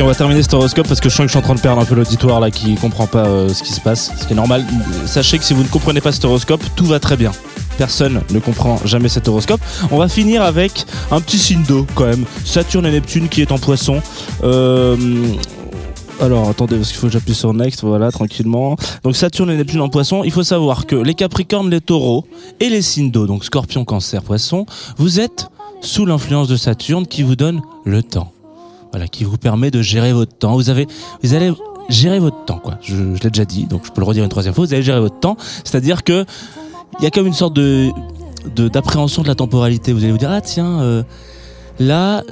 On va terminer cet horoscope parce que je sens que je suis en train de perdre un peu l'auditoire là qui comprend pas euh, ce qui se passe. Ce qui est normal. Sachez que si vous ne comprenez pas cet horoscope, tout va très bien. Personne ne comprend jamais cet horoscope. On va finir avec un petit signe d'eau quand même. Saturne et Neptune qui est en poisson. Euh, alors attendez parce qu'il faut que j'appuie sur Next, voilà, tranquillement. Donc Saturne et Neptune en poisson, il faut savoir que les Capricornes, les Taureaux et les signes d'eau, donc Scorpion, Cancer, Poisson, vous êtes sous l'influence de Saturne qui vous donne le temps. Voilà, qui vous permet de gérer votre temps. Vous avez, vous allez gérer votre temps, quoi. Je, je l'ai déjà dit, donc je peux le redire une troisième fois. Vous allez gérer votre temps, c'est-à-dire que il y a comme une sorte de d'appréhension de, la temporalité. Vous allez vous dire ah tiens euh, là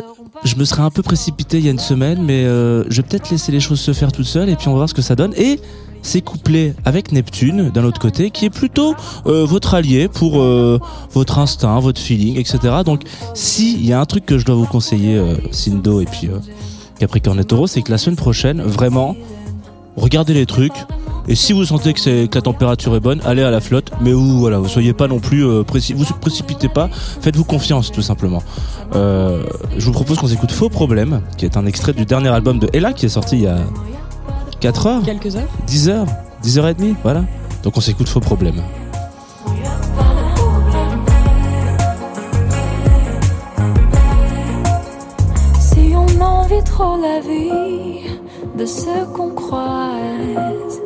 je me serais un peu précipité il y a une semaine, mais euh, je vais peut-être laisser les choses se faire toutes seules et puis on va voir ce que ça donne. Et c'est couplé avec Neptune d'un autre côté, qui est plutôt euh, votre allié pour euh, votre instinct, votre feeling, etc. Donc, s'il y a un truc que je dois vous conseiller, euh, Sindo et puis Capricorne et Taureau, c'est que la semaine prochaine, vraiment, regardez les trucs. Et si vous sentez que, c'est, que la température est bonne, allez à la flotte. Mais vous, voilà, vous soyez pas non plus euh, précis, vous précipitez pas. Faites-vous confiance, tout simplement. Je vous propose qu'on écoute Faux Problème, qui est un extrait du dernier album de Ella, qui est sorti il y a 4 heures, Quelques heures 10 heures, 10 heures et demie, voilà. Donc on s'écoute Faux Problème. Si on envie trop la vie de ce qu'on croise,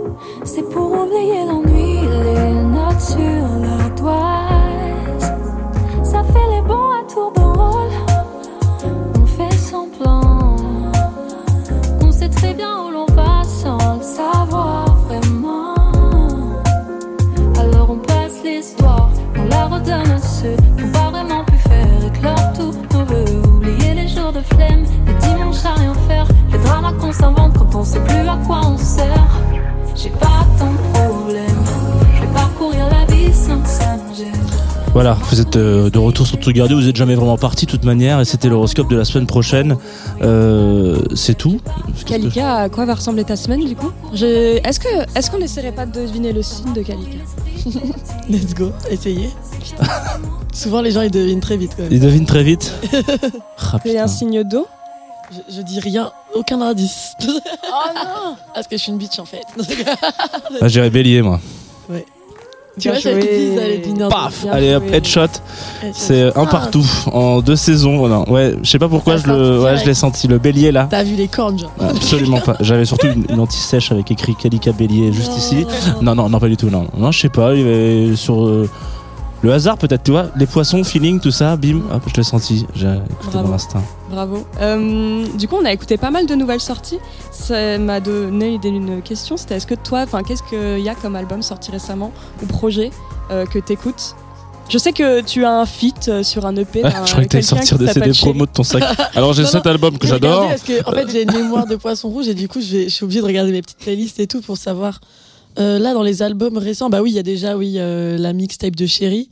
c'est pour oublier l'ennui, les notes sur l'ardoise. Ça fait les bons à tour de rôle, on fait semblant. On sait très bien où l'on va sans le savoir vraiment. Alors on passe l'histoire, on la redonne à ceux qui n'ont pas vraiment pu faire éclore tout. On veut oublier les jours de flemme, les dimanches à rien faire, les dramas qu'on s'invente quand on sait plus à quoi on sert. J'ai pas tant de je vais parcourir la vie sans gêne. Voilà, vous êtes euh, de retour sur Tout Gardé, vous êtes jamais vraiment parti de toute manière, et c'était l'horoscope de la semaine prochaine. Euh, c'est tout. Kalika, à quoi va ressembler ta semaine du coup? Je- Est-ce que est-ce qu'on n'essaierait pas de deviner le signe de Kalika? Let's go, essayez. Souvent, les gens ils devinent très vite quand même. Il devine très vite. Ah, Il y a un signe d'eau? Je, je dis rien, aucun indice. Oh non Parce que je suis une bitch en fait. Ah, J'irais bélier, moi. Tu vois, j'avais joué. dit, ça allait Paf Allez hop, headshot. C'est un Ah, partout en deux saisons. Non, ouais, je sais pas pourquoi je le, ouais, je l'ai senti. Le bélier là. T'as vu les cornes, genre. Absolument pas. J'avais surtout une, une anti-sèche avec écrit Kalika Bélier juste ici. Non, non, non, pas du tout. Non, non, je sais pas. Il y avait sur euh, le hasard peut-être, tu vois, les poissons, feeling, tout ça. Bim, hop, je l'ai senti. J'ai écouté Bravo. mon instinct. Bravo. Euh, du coup, on a écouté pas mal de nouvelles sorties. Ça m'a donné d'une question. C'était est-ce que toi, enfin, qu'est-ce qu'il y a comme album sorti récemment ou projet euh, que t'écoutes? Je sais que tu as un feat euh, sur un EP. D'un- je croyais que t'allais sortir des CD promo de ton sac. Alors j'ai cet album que j'adore. Parce que, en fait, j'ai une mémoire de poisson rouge et du coup, je suis obligée de regarder mes petites playlists et tout pour savoir. Euh, là, dans les albums récents, bah oui, il y a déjà oui, euh, la mixtape de Chéri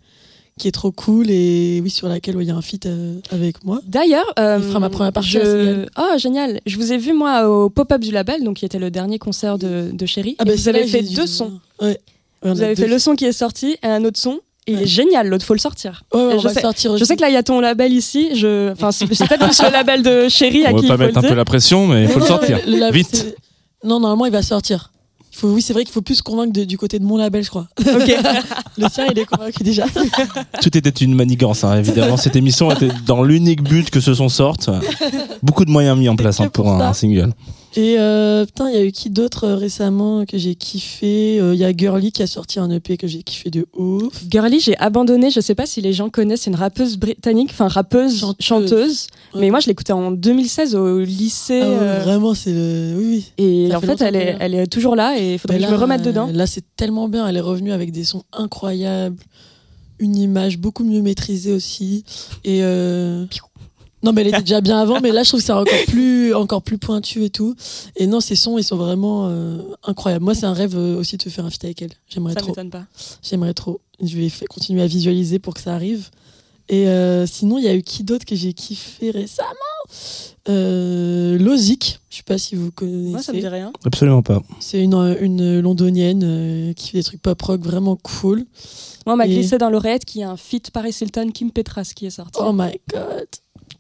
qui est trop cool et oui, sur laquelle ouais, il y a un feat euh, avec moi. D'ailleurs, euh, Il fera ma première partie je- à. Oh, génial. Je vous ai vu, moi, au pop-up du label, donc qui était le dernier concert de, de Chéri. Ah bah, vous avez là, fait deux sons. Ouais. Ouais, on Vous a avez deux- fait le son qui est sorti et un autre son. Il Ouais. est génial, l'autre, faut le sortir. Ouais, ouais, Et on je va sais- sortir Je sais que là, il y a ton label ici. Je... Enfin, c'est c'est peut-être plus le label de Chéri à On qui va il pas faut mettre un peu la pression, mais il faut le sortir. mais le label, Vite. Non, normalement, il va sortir. Faut, oui, c'est vrai qu'il faut plus se convaincre de- du côté de mon label, je crois. Le sien, il est convaincu déjà. Tout était une manigance, hein, évidemment. Cette émission était dans l'unique but que ce son sorte. Beaucoup de moyens mis en place hein, pour pour un, ça. un single. Et euh, putain, il y a eu qui d'autre euh, récemment que j'ai kiffé? Euh, Il y a Girly qui a sorti un EP que j'ai kiffé de ouf. Girly, j'ai abandonné. Je sais pas si les gens connaissent. C'est une rappeuse britannique, enfin rappeuse, Chanteuse. chanteuse. Ouais. Mais moi, je l'écoutais en 2016 au lycée. Ah ouais, Vraiment, c'est le. Oui, oui. Et Ça en fait elle est, elle toujours là et il faudrait que je me remette dedans. Là, c'est tellement bien. Elle est revenue avec des sons incroyables, une image beaucoup mieux maîtrisée aussi. Et euh, non, mais elle était déjà bien avant, mais là, je trouve que c'est encore plus, encore plus pointu et tout. Et non, ces sons, ils sont vraiment euh, incroyables. Moi, c'est un rêve euh, aussi de faire un feat avec elle. J'aimerais Ça trop. m'étonne pas. J'aimerais trop. Je vais continuer à visualiser pour que ça arrive. Et euh, sinon, il y a eu qui d'autre que j'ai kiffé récemment? Euh, Lozic. Je sais pas si vous connaissez. Moi, ça me dit rien. Absolument pas. C'est une, une londonienne euh, qui fait des trucs pop rock vraiment cool. Moi, on m'a Et- glissé dans l'oreillette qu'il y a un feat Paris Hilton Kim Petras qui est sorti. Oh my god.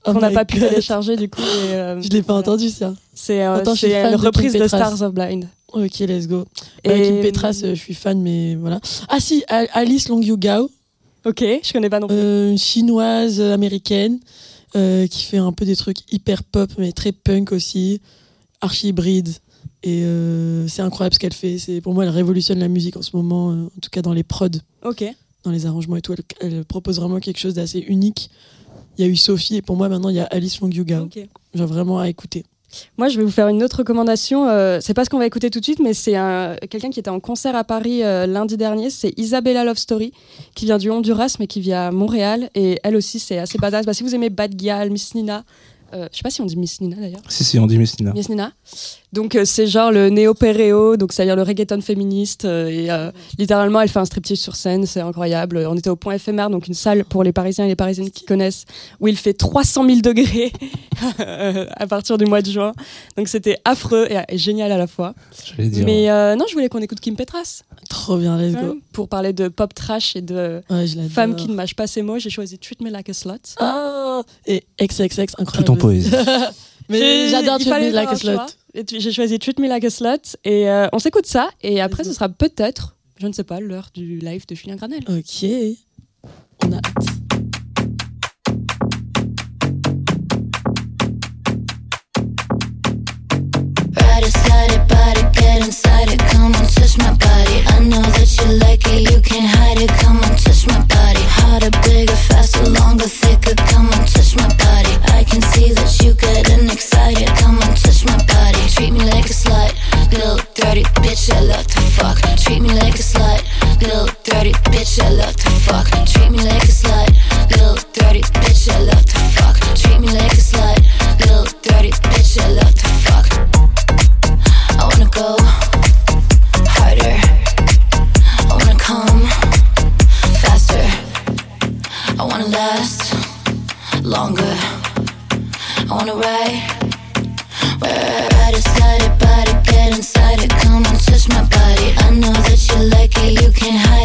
Oh qu'on n'a pas pu God. télécharger du coup. et, euh, Je l'ai pas voilà. entendu ça. C'est euh, une reprise de. Stars of Blind. Ok, let's go. Et Et Kim Petras, euh, je suis fan, mais voilà. Ah si, Alice Long Yu Gao, Ok, je connais pas non plus. euh, une chinoise américaine euh, qui fait un peu des trucs hyper pop, mais très punk aussi, archi hybride. Et c'est incroyable ce qu'elle fait. C'est pour moi, elle révolutionne la musique en ce moment, en tout cas dans les prods, Ok. dans les arrangements et tout. Elle, elle propose vraiment quelque chose d'assez unique. Il y a eu Sophie et pour moi maintenant il y a Alice Long Yu Gao. ok. J'ai vraiment à écouter. Moi, je vais vous faire une autre recommandation. Euh, c'est pas ce qu'on va écouter tout de suite, mais c'est un- quelqu'un qui était en concert à Paris euh, lundi dernier. C'est Isabella Love Story, qui vient du Honduras, mais qui vit à Montréal. Et elle aussi, c'est assez badass. Bah, si vous aimez Bad Gyal, Miss Nina, euh, je sais pas si on dit Miss Nina d'ailleurs. Si, si, on dit Messina. Miss Nina. Donc euh, c'est genre le néo-péréo, donc c'est-à-dire le reggaeton féministe. euh, et euh, littéralement, elle fait un striptease sur scène, c'est incroyable. On était au point éphémère, donc une salle pour les Parisiens et les Parisiennes qui connaissent, où il fait 300 000 degrés à partir du mois de juin. Donc c'était affreux et, et génial à la fois. Dire. Mais euh, non, je voulais qu'on écoute Kim Petras Trop bien, let's go. même, pour parler de pop trash et de Ouais, femmes qui ne mâchent pas ses mots. J'ai choisi Treat Me Like a Slut. Ah et XXX incroyable. Tout en poésie. Mais J'ai- j'adore Treat Me Like a Slut. J'ai choisi Treat Me Like a Slut et euh, on s'écoute ça et après ce sera peut-être, je ne sais pas, l'heure du live de Julien Granel. Ok. On a hâte. Body, get inside it. Come on, touch my body. I know that you like it, you can't hide it. Come on, touch my body. Harder, bigger, faster, longer, thicker. Come on, touch my body. I can see that you getting excited. Come on, touch my body. Treat me like a slut, little dirty bitch. I love to fuck. Treat me like a slut, little dirty bitch. I love to fuck. Treat me like a slut, little dirty bitch. I love to fuck. Treat me like a slut,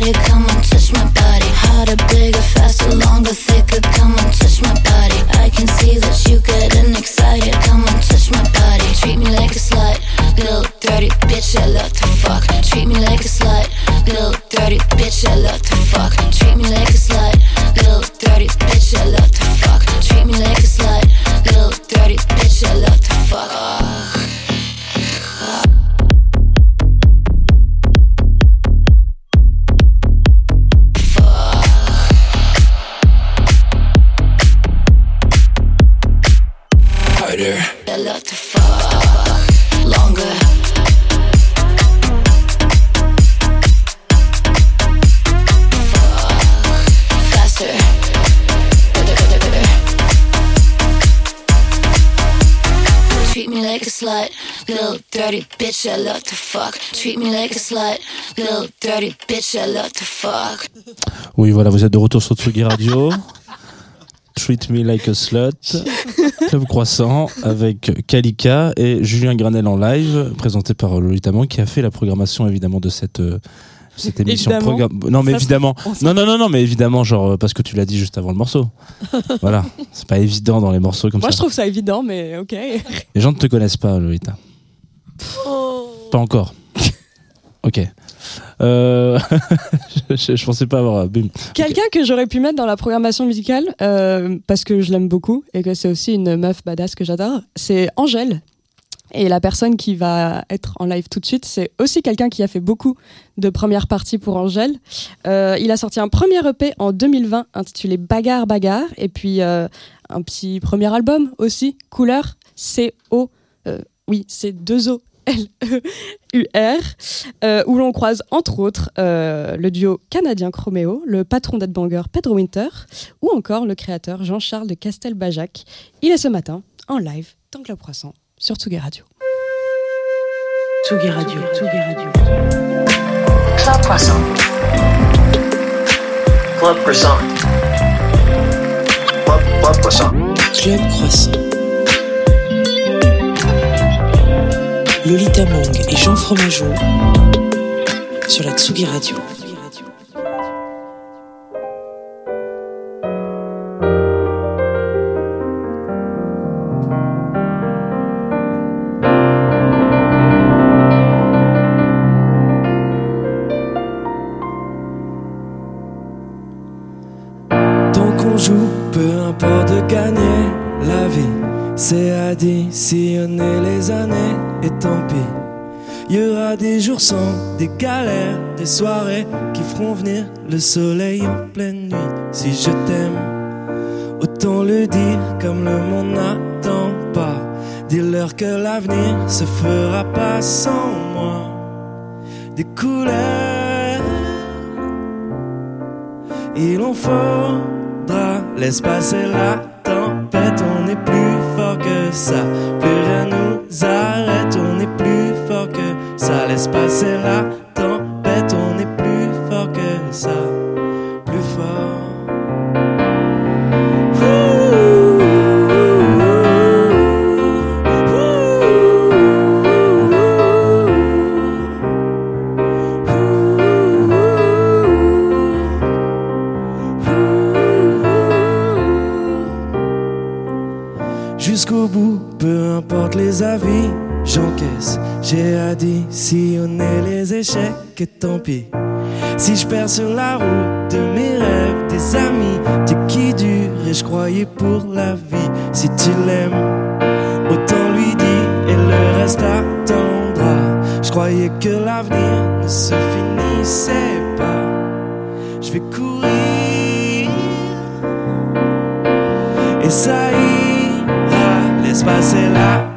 you can't hide it. Come dirty bitch. I love to fuck. Treat me like a slut, little dirty bitch. I love to fuck. Oui, voilà, vous êtes de retour sur Tsugi Radio. Treat Me Like a Slut, Club Croissant, avec Kalika et Julien Granel en live, présenté par Lolita Mang, qui a fait la programmation évidemment de cette, euh, cette émission. Évidemment. Non, mais Ça, évidemment. Non, non, non, non, mais évidemment, genre, euh, parce que tu l'as dit juste avant le morceau. voilà. C'est pas évident dans les morceaux comme Moi, je ça. trouve ça évident, mais ok. Les gens ne te connaissent pas, Lolita. Pas encore. ok. Euh... je, je pensais pas avoir. bim. Quelqu'un que j'aurais pu mettre dans la programmation musicale, euh, parce que je l'aime beaucoup et que c'est aussi une meuf badass que j'adore, c'est Angèle. Et la personne qui va être en live tout de suite, c'est aussi quelqu'un qui a fait beaucoup de premières parties pour Angèle. Euh, il a sorti un premier EP en 2020 intitulé Bagarre Bagarre, et puis euh, un petit premier album aussi, Couleur, C-O, euh, oui, c'est 2 O. L-E-U-R, euh, où l'on croise entre autres euh, le duo canadien Chroméo, le patron d'Headbanger Pedro Winter, ou encore le créateur Jean-Charles de Castelbajac. Il est ce matin en live dans Club Croissant sur Tsugi Radio. Tsugi Radio, Tsugi Radio. Club Croissant. Club Croissant. Club, Club Croissant. Club Croissant. Lolita Mang et Jean Fromageau sur la Tsugi Radio. Tant qu'on joue, peu importe de gagner la vie, c'est additionner les années et tant pis. Il y aura des jours sans, des galères, des soirées qui feront venir le soleil en pleine nuit. Si je t'aime, autant le dire comme le monde n'attend pas. Dis-leur que l'avenir se fera pas sans moi. Des couleurs, il en faudra. Laisse passer la tempête, on est plus que ça. Plus rien nous arrête, on est plus fort que ça. Laisse passer la les avis, j'encaisse. J'ai additionné les échecs et tant pis. Si je perds sur la route de mes rêves, des amis, t'es qui dure et je croyais pour la vie. Si tu l'aimes, autant lui dire et le reste attendra. Je croyais que l'avenir ne se finissait pas. Je vais courir et ça ira. Laisse passer la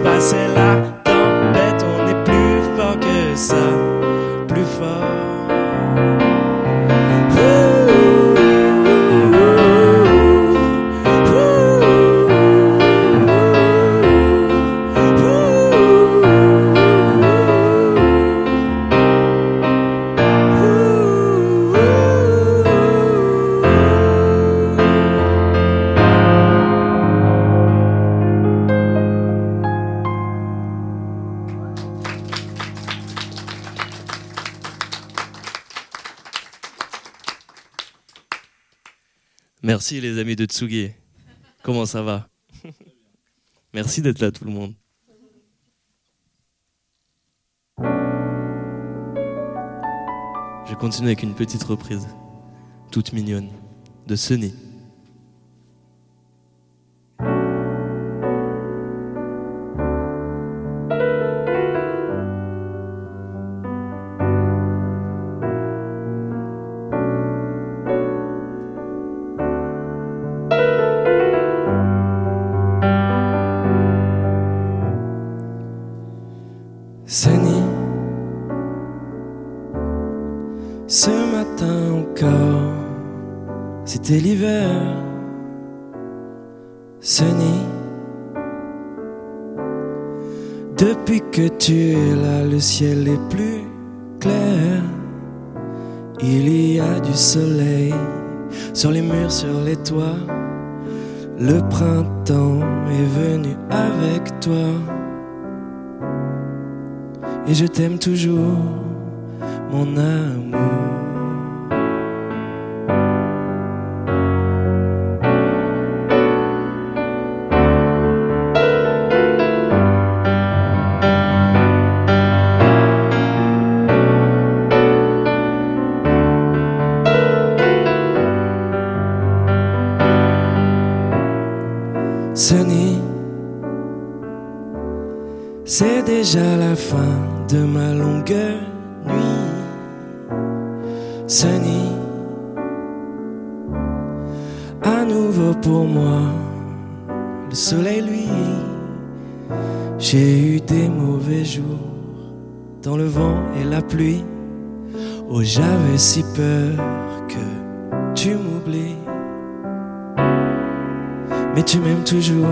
que De Tsugi. Comment ça va? Merci d'être là tout le monde. Je continue avec une petite reprise, toute mignonne, de. Sunny. Les. Le printemps est venu avec toi. Et je t'aime toujours, mon amour. Pluie. Oh, j'avais si peur que tu m'oublies. Mais tu m'aimes toujours,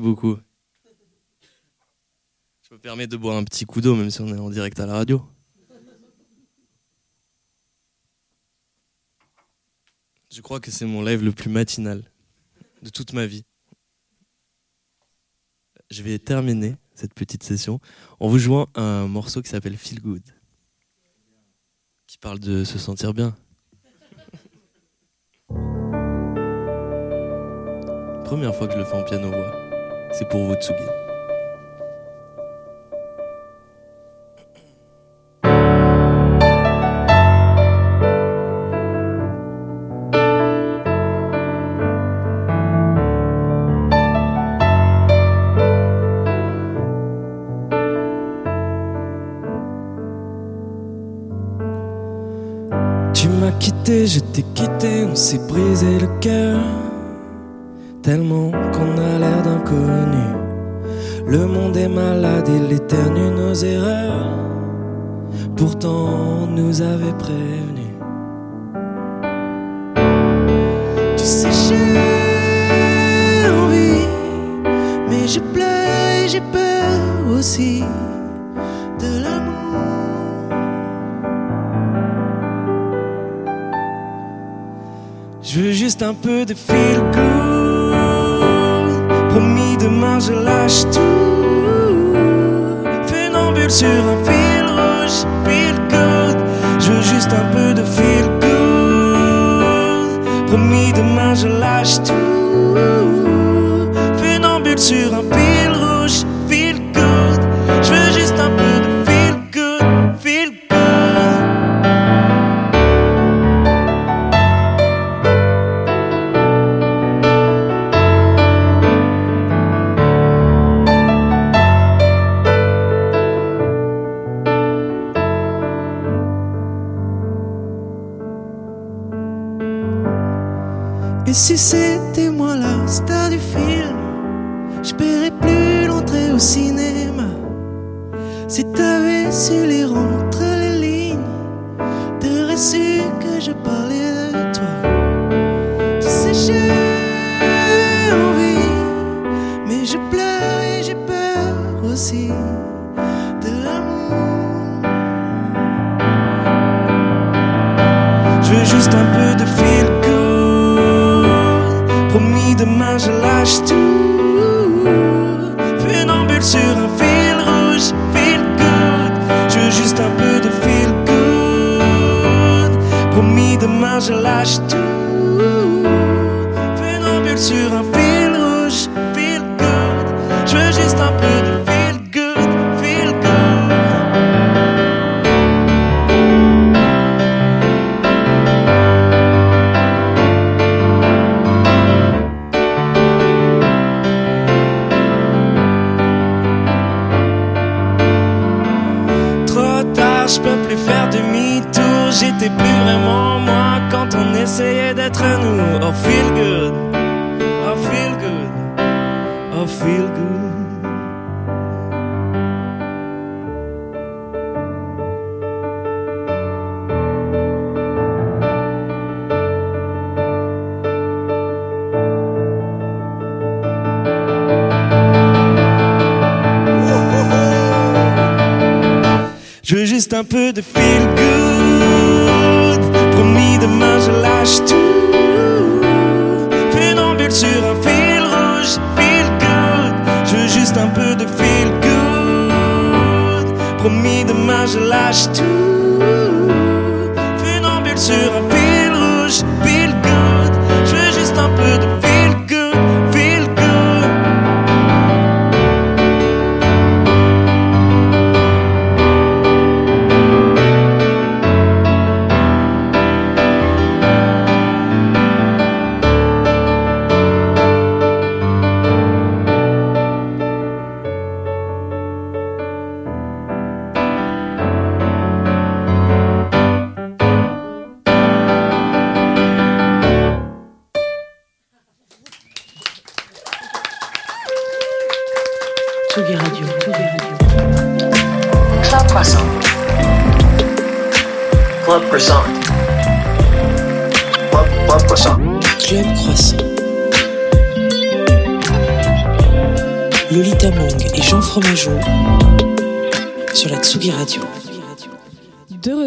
Beaucoup. Je me permets de boire un petit coup d'eau, même si on est en direct à la radio. Je crois que c'est mon live le plus matinal de toute ma vie. Je vais terminer cette petite session en vous jouant un morceau qui s'appelle Feel Good, qui parle de se sentir bien. Première fois que je le fais en piano-voix, c'est pour vous, Tsugi. Tu m'as quitté, je t'ai quitté, on s'est brisé le cœur. Tellement qu'on a l'air d'inconnu. Le monde est malade, il éternue nos erreurs. Pourtant, nous avait prévenus. Tu sais, j'ai envie, mais je pleure j'ai peur aussi de l'amour. Je veux juste un peu de feel good. Promis, demain je lâche tout. Funambule sur un fil rouge, feel good. Je veux juste un peu de feel good. Promis, demain je lâche tout. Funambule sur un fil Et si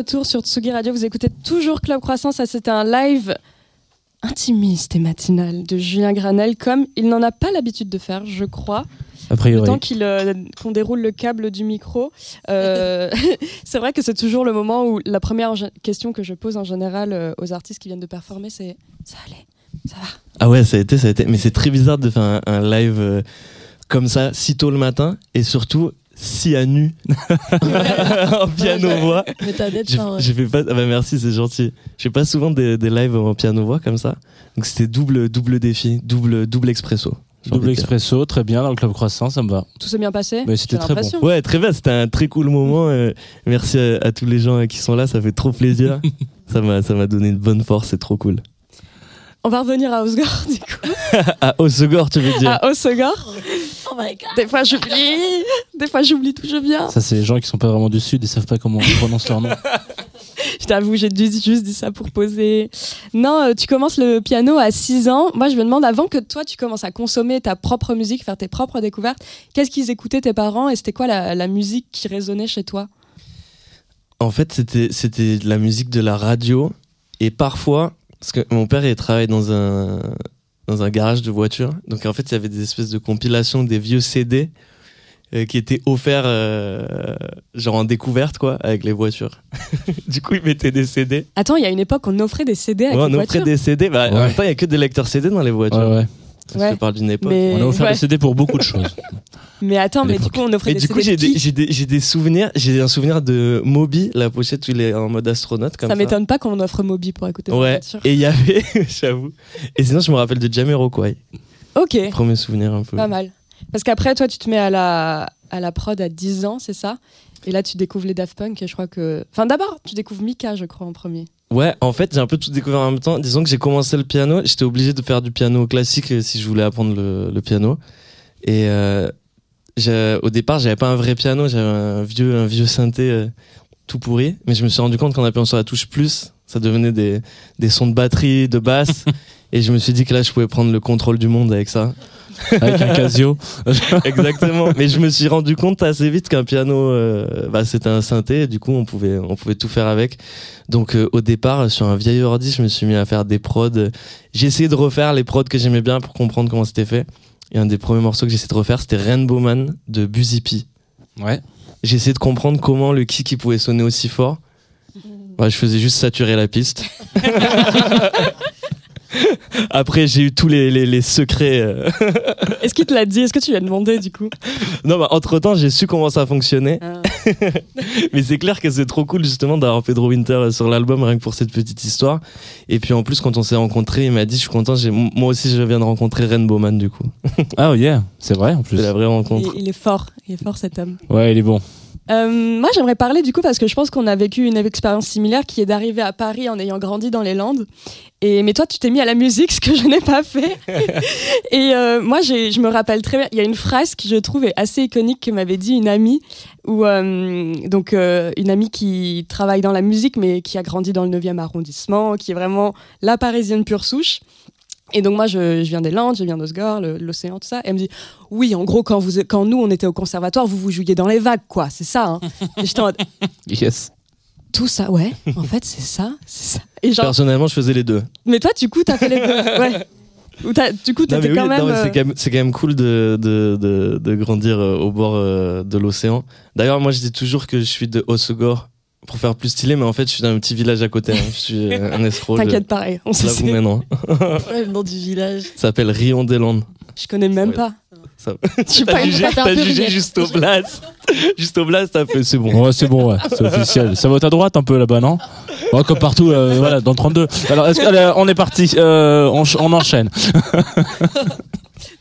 retour sur Tsugi Radio, vous écoutez toujours Club Croissant. Ça, c'était un live intimiste et matinal de Julien Granel, comme il n'en a pas l'habitude de faire, je crois. A Le priori. temps qu'il, euh, qu'on déroule le câble du micro. Euh, c'est vrai que c'est toujours le moment où la première question que je pose en général euh, aux artistes qui viennent de performer, c'est ça allait, ça va. Ah ouais, ça a été, ça a été. Mais c'est très bizarre de faire un, un live comme ça, si tôt le matin, et surtout si à nu, en piano-voix. Mais t'as J'ai fait pas. Ah bah merci, c'est gentil. Je fais pas souvent des, des lives en piano-voix comme ça. Donc c'était double, double défi, double, double expresso. Double expresso, très bien dans le club croissant, ça me va. Tout s'est bien passé Mais c'était très bon. Ouais, très bien. C'était un très cool moment. euh, merci à, à tous les gens euh, qui sont là. Ça fait trop plaisir. ça m'a, ça m'a donné une bonne force. C'est trop cool. On va revenir à Osgore, du coup. À Osegor, tu veux dire À Osgore. Oh my god. Des fois, j'oublie. Des fois, j'oublie tout, je viens. Ça, c'est les gens qui sont pas vraiment du sud et savent pas comment on prononce leur nom. Je t'avoue, j'ai juste dit ça pour poser. Non, euh, tu commences le piano à 6 ans. Moi, je me demande, avant que toi, tu commences à consommer ta propre musique, faire tes propres découvertes, qu'est-ce qu'ils écoutaient tes parents et c'était quoi la, la musique qui résonnait chez toi? En fait, c'était, c'était de la musique de la radio. Et parfois, parce que mon père, il travaille dans un, dans un garage de voitures. Donc, en fait, il y avait des espèces de compilations des vieux CD euh, qui étaient offerts, euh, genre en découverte, quoi, avec les voitures. du coup, il mettait des CD. Attends, il y a une époque, on offrait des CD avec Ouais, les on offrait voitures. des CD. Bah, En Ouais. même temps, il n'y a que des lecteurs CD dans les voitures. Ouais, ouais. Ça, parle d'une époque. Mais, On a offert ouais. des CD pour beaucoup de choses. mais attends, mais du coup, on offrait des du CD coup, j'ai de des, souvenirs. J'ai un souvenir de Moby, la pochette où il est en mode astronaute. Comme Ça ça. m'étonne pas qu'on offre Moby pour écouter Ouais. Et il y avait, j'avoue. Et sinon, je me rappelle de Jamiroquai. Ok, Premier souvenir un peu. pas mal. Parce qu'après, toi, tu te mets à la, à la prod à 10 ans, c'est ça? Et là, tu découvres les Daft Punk et je crois que... Enfin, d'abord, tu découvres Mika, je crois, en premier. Ouais, en fait, j'ai un peu tout découvert en même temps. Disons que j'ai commencé le piano. J'étais obligé de faire du piano classique si je voulais apprendre le, le piano. Et euh, au départ, j'avais pas un vrai piano. J'avais un vieux, un vieux synthé euh, tout pourri. Mais je me suis rendu compte qu'en appuyant sur la touche plus, ça devenait des, des sons de batterie, de basse. et je me suis dit que là, je pouvais prendre le contrôle du monde avec ça. Avec un Casio. Exactement. Mais je me suis rendu compte assez vite qu'un piano, euh, bah, c'était un synthé. Et du coup, on pouvait, on pouvait tout faire avec. Donc, euh, au départ, sur un vieil ordi, je me suis mis à faire des prods. J'ai essayé de refaire les prods que j'aimais bien pour comprendre comment c'était fait. Et un des premiers morceaux que j'ai essayé de refaire, c'était Rainbow Man de Busy P. Ouais. J'ai essayé de comprendre comment le kick il pouvait sonner aussi fort. Bah, je faisais juste saturer la piste. Après, j'ai eu tous les, les, les secrets. euh, Est-ce qu'il te l'a dit? Est-ce que tu lui as demandé, du coup? Non, bah, entre temps, j'ai su comment ça fonctionnait. Mais c'est clair que c'est trop cool justement d'avoir Pedro Winter sur l'album rien que pour cette petite histoire. Et puis en plus, quand on s'est rencontrés, il m'a dit Je suis content, j'ai- moi aussi je viens de rencontrer Rainbow Man du coup. Ah, oh yeah, c'est vrai en plus. C'est la vraie il, rencontre. il est fort, il est fort cet homme. Ouais, il est bon. Euh, moi, j'aimerais parler du coup parce que je pense qu'on a vécu une expérience similaire qui est d'arriver à Paris en ayant grandi dans les Landes. Et mais toi, tu t'es mis à la musique, ce que je n'ai pas fait. et euh, moi, je me rappelle très bien. Il y a une phrase qui je trouve est assez iconique que m'avait dit une amie, ou donc euh, une amie qui travaille dans la musique mais qui a grandi dans le 9e arrondissement, qui est vraiment la Parisienne pure souche. Et donc moi, je, je viens des Landes, je viens d'Osgore, l'océan, tout ça. Et elle me dit, oui, en gros, quand, vous, quand nous, on était au conservatoire, vous vous jouiez dans les vagues, quoi. C'est ça. Hein. Et j'étais en mode, Yes. tout ça, ouais. En fait, c'est ça, c'est ça. Et genre, Personnellement, je faisais les deux. mais toi, du coup, t'as fait les deux. Ouais. Ou t'as- du coup, t'étais oui, quand même. euh, c'est quand même, c'est quand même cool de, de, de, de grandir euh, au bord euh, de l'océan. D'ailleurs, moi je dis toujours que je suis de Osegor pour faire plus stylé, mais en fait je suis d'un petit village à côté. hein. Je suis euh, un escroc. je- T'inquiète, pareil. On se maintenant. Ouais, le nom du village. Ça s'appelle Rion des Landes. Je connais même pas. Ça- T'as pas une jugé, t'as jugé juste au blast. juste au blast, t'as fait c'est bon. Ouais, c'est bon, ouais, c'est officiel. Ça vote à droite un peu là-bas, non? Ouais, Comme partout, euh, voilà, dans le 32. Alors, que, allez, on est parti, euh, on, on enchaîne.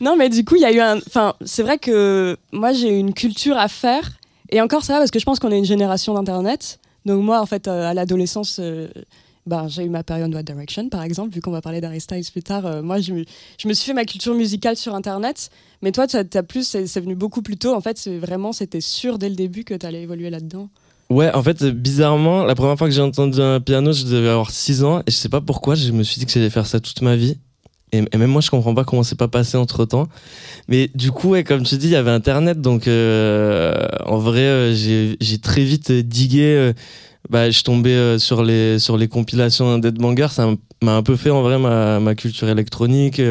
Non, mais du coup, il y a eu un. Enfin, c'est vrai que moi, j'ai une culture à faire. Et encore ça, va, parce que je pense qu'on est une génération d'Internet. Donc, moi, en fait, euh, à l'adolescence, euh, ben, j'ai eu ma période One Direction, par exemple, vu qu'on va parler d'Harry plus tard. euh, moi, je me, je me suis fait ma culture musicale sur Internet. Mais toi, t'as as plus, c'est venu beaucoup plus tôt. En fait, vraiment, c'était sûr dès le début que t'allais évoluer là-dedans. Ouais, en fait, bizarrement, la première fois que j'ai entendu un piano, je devais avoir 6 ans et je sais pas pourquoi, je me suis dit que j'allais faire ça toute ma vie. Et, même moi, je comprends pas comment c'est pas passé entre temps. Mais du coup, ouais, comme tu dis, il y avait Internet, donc euh, en vrai, euh, j'ai très vite digué. euh, bah, je tombais euh, sur les sur les compilations Dead Banger, ça m'a un peu fait en vrai ma, ma culture électronique.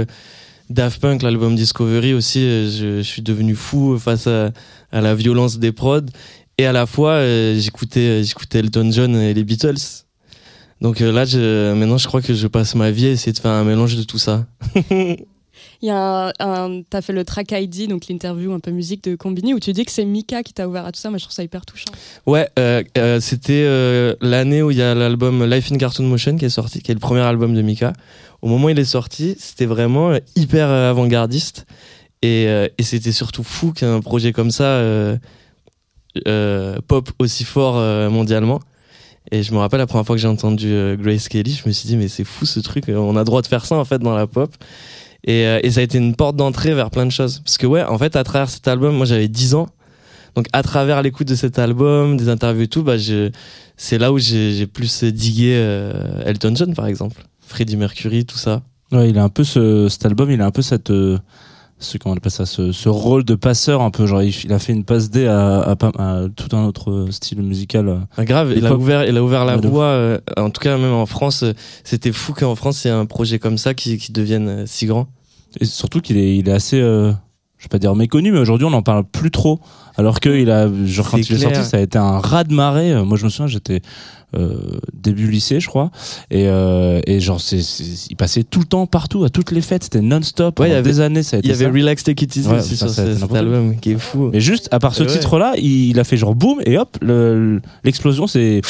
Daft Punk, l'album Discovery aussi, je, je suis devenu fou face à, à la violence des prods. Et à la fois, j'écoutais j'écoutais Elton John et les Beatles. Donc euh, là, je, maintenant, je crois que je passe ma vie à essayer de faire un mélange de tout ça. Il y a un, un- t'as fait le track ID, donc l'interview un peu musique de Combini, où tu dis que c'est Mika qui t'a ouvert à tout ça. Moi, je trouve ça hyper touchant. Ouais, euh, euh, c'était euh, l'année où il y a l'album Life in Cartoon Motion qui est sorti, qui est le premier album de Mika. Au moment où il est sorti, c'était vraiment hyper avant-gardiste. Et, et c'était surtout fou qu'un projet comme ça pop aussi fort mondialement. Et je me rappelle la première fois que j'ai entendu euh, Grace Kelly, je me suis dit mais c'est fou ce truc, on a droit de faire ça en fait dans la pop. Et, euh, et ça a été une porte d'entrée vers plein de choses. Parce que ouais, en fait à travers cet album, moi j'avais 10 ans. Donc à travers l'écoute de cet album, des interviews et tout, bah, c'est là où j'ai, plus digué euh, Elton John par exemple, Freddie Mercury, tout ça. Ouais, il a un peu ce, cet album, il a un peu cette, ce comment on appelle ça, ce, ce rôle de passeur un peu. Genre, il, a fait une passe D à, à, pas- à tout un autre style musical. euh. Ah, grave, il a ouvert, il a ouvert la voie. euh, en tout cas, même en France, euh, c'était fou qu'en France, il y ait un projet comme ça qui, qui devienne euh, si grand. Et surtout qu'il est, il est assez, euh, je vais pas dire méconnu, mais aujourd'hui on n'en parle plus trop. Alors que il a, genre quand il est sorti, ça a été un raz de marée. Euh, Moi je me souviens, j'étais euh, début lycée, je crois, et, euh, et genre c'est, c'est- il passait tout le temps partout, à toutes les fêtes, c'était non-stop. Ouais, il y avait- des années, ça a Il été y avait. Relax Take It Easy Ouais, aussi sur cet album, qui est fou. Mais juste à part ce Ouais. titre-là, il, il a fait genre boum et hop, le- l'explosion c'est.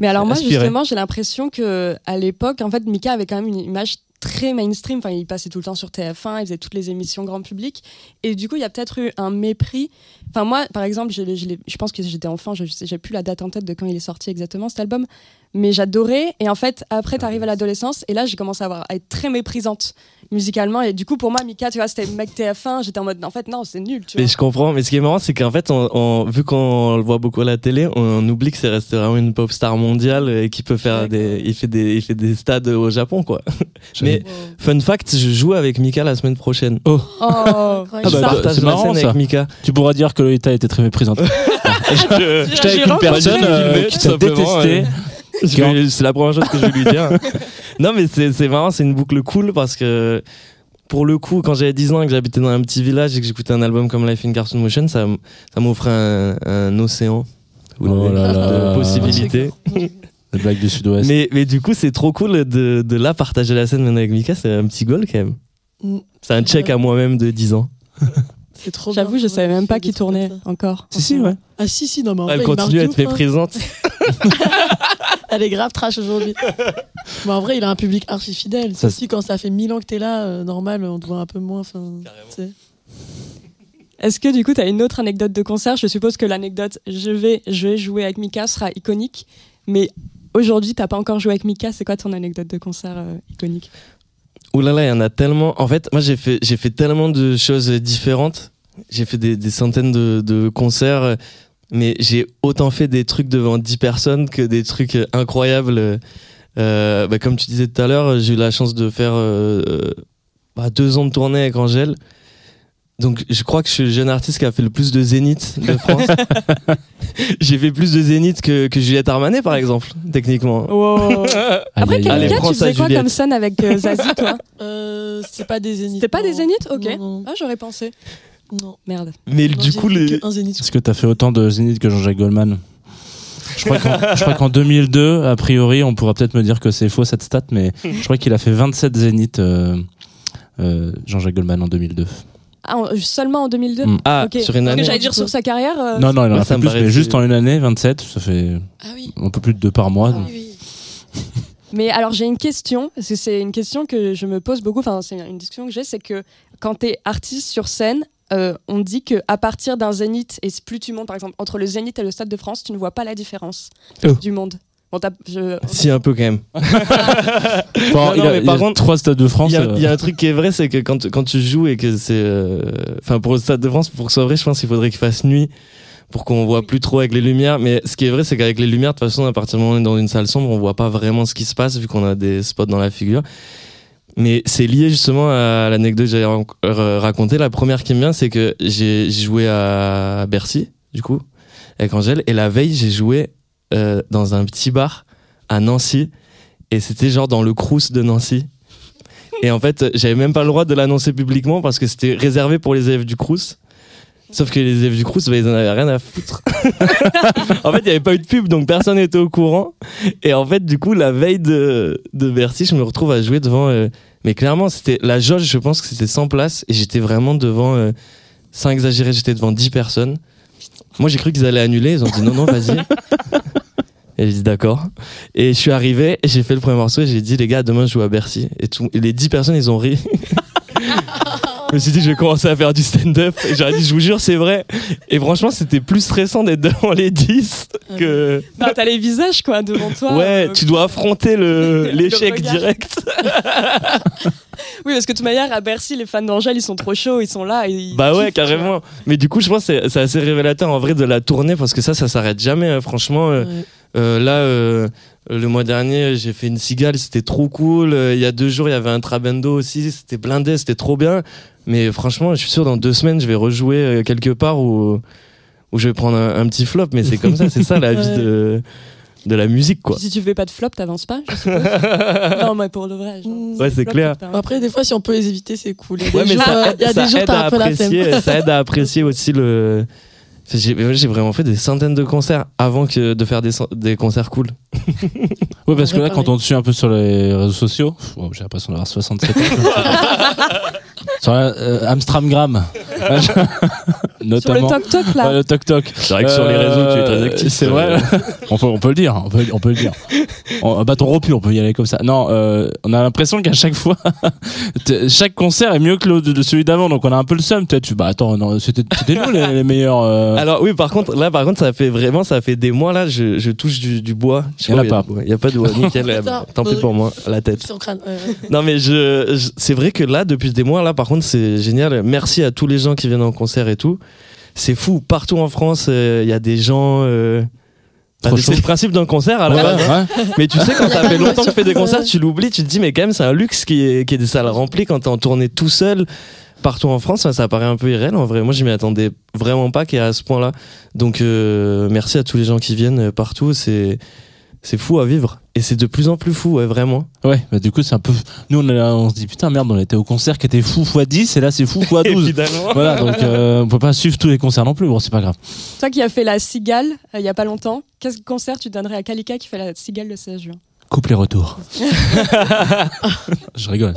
Mais alors moi Aspiré. justement j'ai l'impression que à l'époque en fait Mika avait quand même une image très mainstream. Enfin il passait tout le temps sur TF1 il faisait toutes les émissions grand public. Et du coup il y a peut-être eu un mépris enfin moi par exemple je, pense que j'étais enfant je j'ai plus la date en tête de quand il est sorti exactement cet album. Mais j'adorais. Et en fait après t'arrives à l'adolescence et là j'ai commencé à, avoir, à être très méprisante musicalement. Et du coup pour moi Mika tu vois c'était mec TF1 j'étais en mode en fait non c'est nul tu Mais vois. je comprends, mais ce qui est marrant, c'est qu'en fait, on, on- vu qu'on le voit beaucoup à la télé, on, on oublie que c'est resté vraiment une pop star mondiale et qui peut faire des, il fait des, il fait des stades au Japon, quoi. Mais fun fact, je joue avec Mika la semaine prochaine. Oh, oh. Ah je bah, partage c'est marrant, scène ça. avec Mika. tu pourras dire que Lolita était très méprisante. Je- J'étais avec une personne euh, qui t'a détesté. C'est la première chose que je vais lui dire. non, mais c'est marrant, c'est une boucle cool parce que pour le coup, quand j'avais 10 ans et que j'habitais dans un petit village et que j'écoutais un album comme Life in Cartoon Motion, ça, ça m'offrait un, un océan vous Oh voyez, là là. de possibilités. La blague du Sud-Ouest. Mais, mais du coup, c'est trop cool de, de là partager la scène maintenant avec Mika. C'est un petit goal quand même. Mm. C'est un check à moi-même de 10 ans. C'est trop j'avoue je savais même pas qui tournait encore Si, si, ouais. Ah si, si, non, mais en Elle vrai, il continue à être ouf, hein. méprisante. Elle est grave trash aujourd'hui. mais en vrai, il a un public archi fidèle. Ça, C'est aussi quand ça fait 1000 ans que t'es là, euh, normal, on te voit un peu moins. enfin, tu sais. Est-ce que du coup, tu as une autre anecdote de concert? Je suppose que l'anecdote je vais, je vais jouer avec Mika sera iconique. Mais aujourd'hui, t'as pas encore joué avec Mika. C'est quoi ton anecdote de concert euh, iconique? Ouh là là, il y en a tellement. En fait, moi, j'ai fait, tellement de choses différentes. J'ai fait des, centaines de, concerts, mais j'ai autant fait des trucs devant 10 personnes que des trucs incroyables. Euh, bah, comme tu disais tout à l'heure, j'ai eu la chance de faire euh, euh, bah, deux ans de tournée avec Angèle. Donc, je crois que je suis le jeune artiste qui a fait le plus de zénith de France. j'ai fait plus de zénith que, que Juliette Armanet, par exemple, techniquement. Wow. Après. Allez, prends tu ça, faisais quoi Juliette. comme scène avec euh, Zazie, toi Euh, c'est pas des zéniths. C'était pas des non. zéniths Ok. Non, non. Ah, j'aurais pensé. non. Merde. Mais Non, du j'ai coup, fait les... que un zénith. Est-ce que t'as fait autant de zénith que Jean-Jacques Goldman je crois, qu'en, je crois qu'en 2002, a priori, on pourra peut-être me dire que c'est faux cette stat, mais je crois qu'il a fait 27 zéniths, euh, euh, Jean-Jacques Goldman en 2002. Ah, en- seulement en 2002 Mm. Ah, Ok. sur une Parce année. que j'allais dire sur sa carrière. euh, non, non, il en a ça fait me plus, paraît- mais juste en une année, 27, ça fait Ah oui. un peu plus de deux par mois. Ah. Mais alors j'ai une question, parce que c'est une question que je me pose beaucoup, enfin c'est une discussion que j'ai, c'est que quand tu es artiste sur scène, euh, on dit que à partir d'un zénith, et plus tu montes par exemple entre le zénith et le stade de France, tu ne vois pas la différence Oh. du monde. Bon, t'as- je- Si, un peu quand même. Bon, non, il a, mais il par a contre, trois stades de France. Il y, a, euh, il y a un truc qui est vrai, c'est que quand, quand tu joues et que c'est. euh, Enfin, pour le Stade de France, pour que ce soit vrai, je pense qu'il faudrait qu'il fasse nuit pour qu'on voit plus trop avec les lumières. Mais ce qui est vrai, c'est qu'avec les lumières, de toute façon, à partir du moment où on est dans une salle sombre, on voit pas vraiment ce qui se passe vu qu'on a des spots dans la figure. Mais c'est lié justement à l'anecdote que j'avais euh, racontée. La première qui me vient, c'est que j'ai joué à Bercy, du coup, avec Angèle. Et la veille, j'ai joué euh, dans un petit bar à Nancy. Et c'était genre dans le Crous de Nancy. Et en fait, j'avais même pas le droit de l'annoncer publiquement parce que c'était réservé pour les élèves du Crous. Sauf que les élèves du Crous, bah, ils en avaient rien à foutre. en fait, il n'y avait pas eu de pub, donc personne n'était au courant. Et en fait, du coup, la veille de, de Bercy, je me retrouve à jouer devant. euh, mais clairement, c'était la jauge, je pense que c'était 100 places. Et j'étais vraiment devant, euh, sans exagérer, j'étais devant 10 personnes. Moi, j'ai cru qu'ils allaient annuler. Ils ont dit non, non, vas-y. Et j'ai dit d'accord. Et je suis arrivé, et j'ai fait le premier morceau, et j'ai dit, les gars, demain, je joue à Bercy. Et, tout, et les 10 personnes, ils ont ri. je me suis dit, je vais commencer à faire du stand-up. Et j'aurais dit, je vous jure, c'est vrai. Et franchement, c'était plus stressant d'être devant les 10 que. Bah, t'as les visages, quoi, devant toi. Ouais, euh, tu dois affronter le- l'échec direct. Oui, parce que de toute manière, à Bercy, les fans d'Angèle, ils sont trop chauds, ils sont là. et ils Bah ouais, kiffent, carrément. Mais du coup, je pense que c'est- c'est assez révélateur en vrai de la tournée parce que ça, ça s'arrête jamais. hein. Franchement, euh, Ouais. Euh, là, euh, le mois dernier, j'ai fait une cigale, c'était trop cool. Euh, Il y a deux jours, il y avait un Trabendo aussi, c'était blindé, c'était trop bien. Mais franchement, je suis sûr, dans deux semaines, je vais rejouer quelque part où, où je vais prendre un, un petit flop. Mais c'est comme ça, c'est ça la vie Ouais. de, de la musique, quoi. Si tu fais pas de flop, t'avances pas, je suppose. non, mais pour le vrai. genre. Ouais, c'est clair. Après, des fois, si on peut les éviter, c'est cool. Il y a Ouais, des jours, ça aide, y a ça des jours, aide t'as à un peu la flemme. apprécier, ça aide à apprécier aussi le. J'ai vraiment fait des centaines de concerts avant que de faire des, des concerts cool. Oui, parce que là, quand on te suit un peu sur les réseaux sociaux, oh, j'ai l'impression d'avoir 67 ans. sur la, euh, Amstramgram, Sur le notamment. toc-toc, là. Ouais, le toc toc. C'est vrai que sur les réseaux, tu es très actif. C'est vrai. on, peut, on peut le dire. On peut, on peut le dire. En- Un bâton rompu, on peut y aller comme ça. Non, euh, on a l'impression qu'à chaque fois, chaque concert est mieux que le, de celui d'avant. Donc on a un peu le seum. Peut-être. Tu- Bah attends, non, c'était nous les, les meilleurs. euh, Alors oui, par contre, là, par contre, ça fait vraiment, ça fait des mois là, je, je touche du, du bois. Je sais Y en a pas. Il a pas de bois. Nickel. euh, tant pis pour moi, la tête. Sur crâne. Non mais je, je- c'est vrai que là depuis des mois là par contre c'est génial. Merci à tous les gens qui viennent en concert et tout. C'est fou partout en France euh, il y a des gens. euh, bah, c'est le principe d'un concert à la ouais, base. ouais. Mais tu sais quand ça fait longtemps que tu fais des concerts tu l'oublies tu te dis mais quand même c'est un luxe qui est qui est des salles remplies quand t'es en tournée tout seul partout en France. Ça paraît un peu irréel en vrai. Moi je m'y attendais vraiment pas qu'il y ait à ce point là. Donc euh, merci à tous les gens qui viennent partout. C'est c'est fou à vivre et c'est de plus en plus fou ouais vraiment. Ouais, bah du coup, c'est un peu. Nous, on, est là, on se dit putain, merde, on était au concert qui était fou x 10 et là, c'est fou x 12. Évidemment. voilà, donc euh, on peut pas suivre tous les concerts non plus. Bon, c'est pas grave. Toi qui as fait la cigale euh, il y a pas longtemps, quel concert tu donnerais à Kalika qui fait la cigale le 16 juin? Coupe les retours. Je rigole.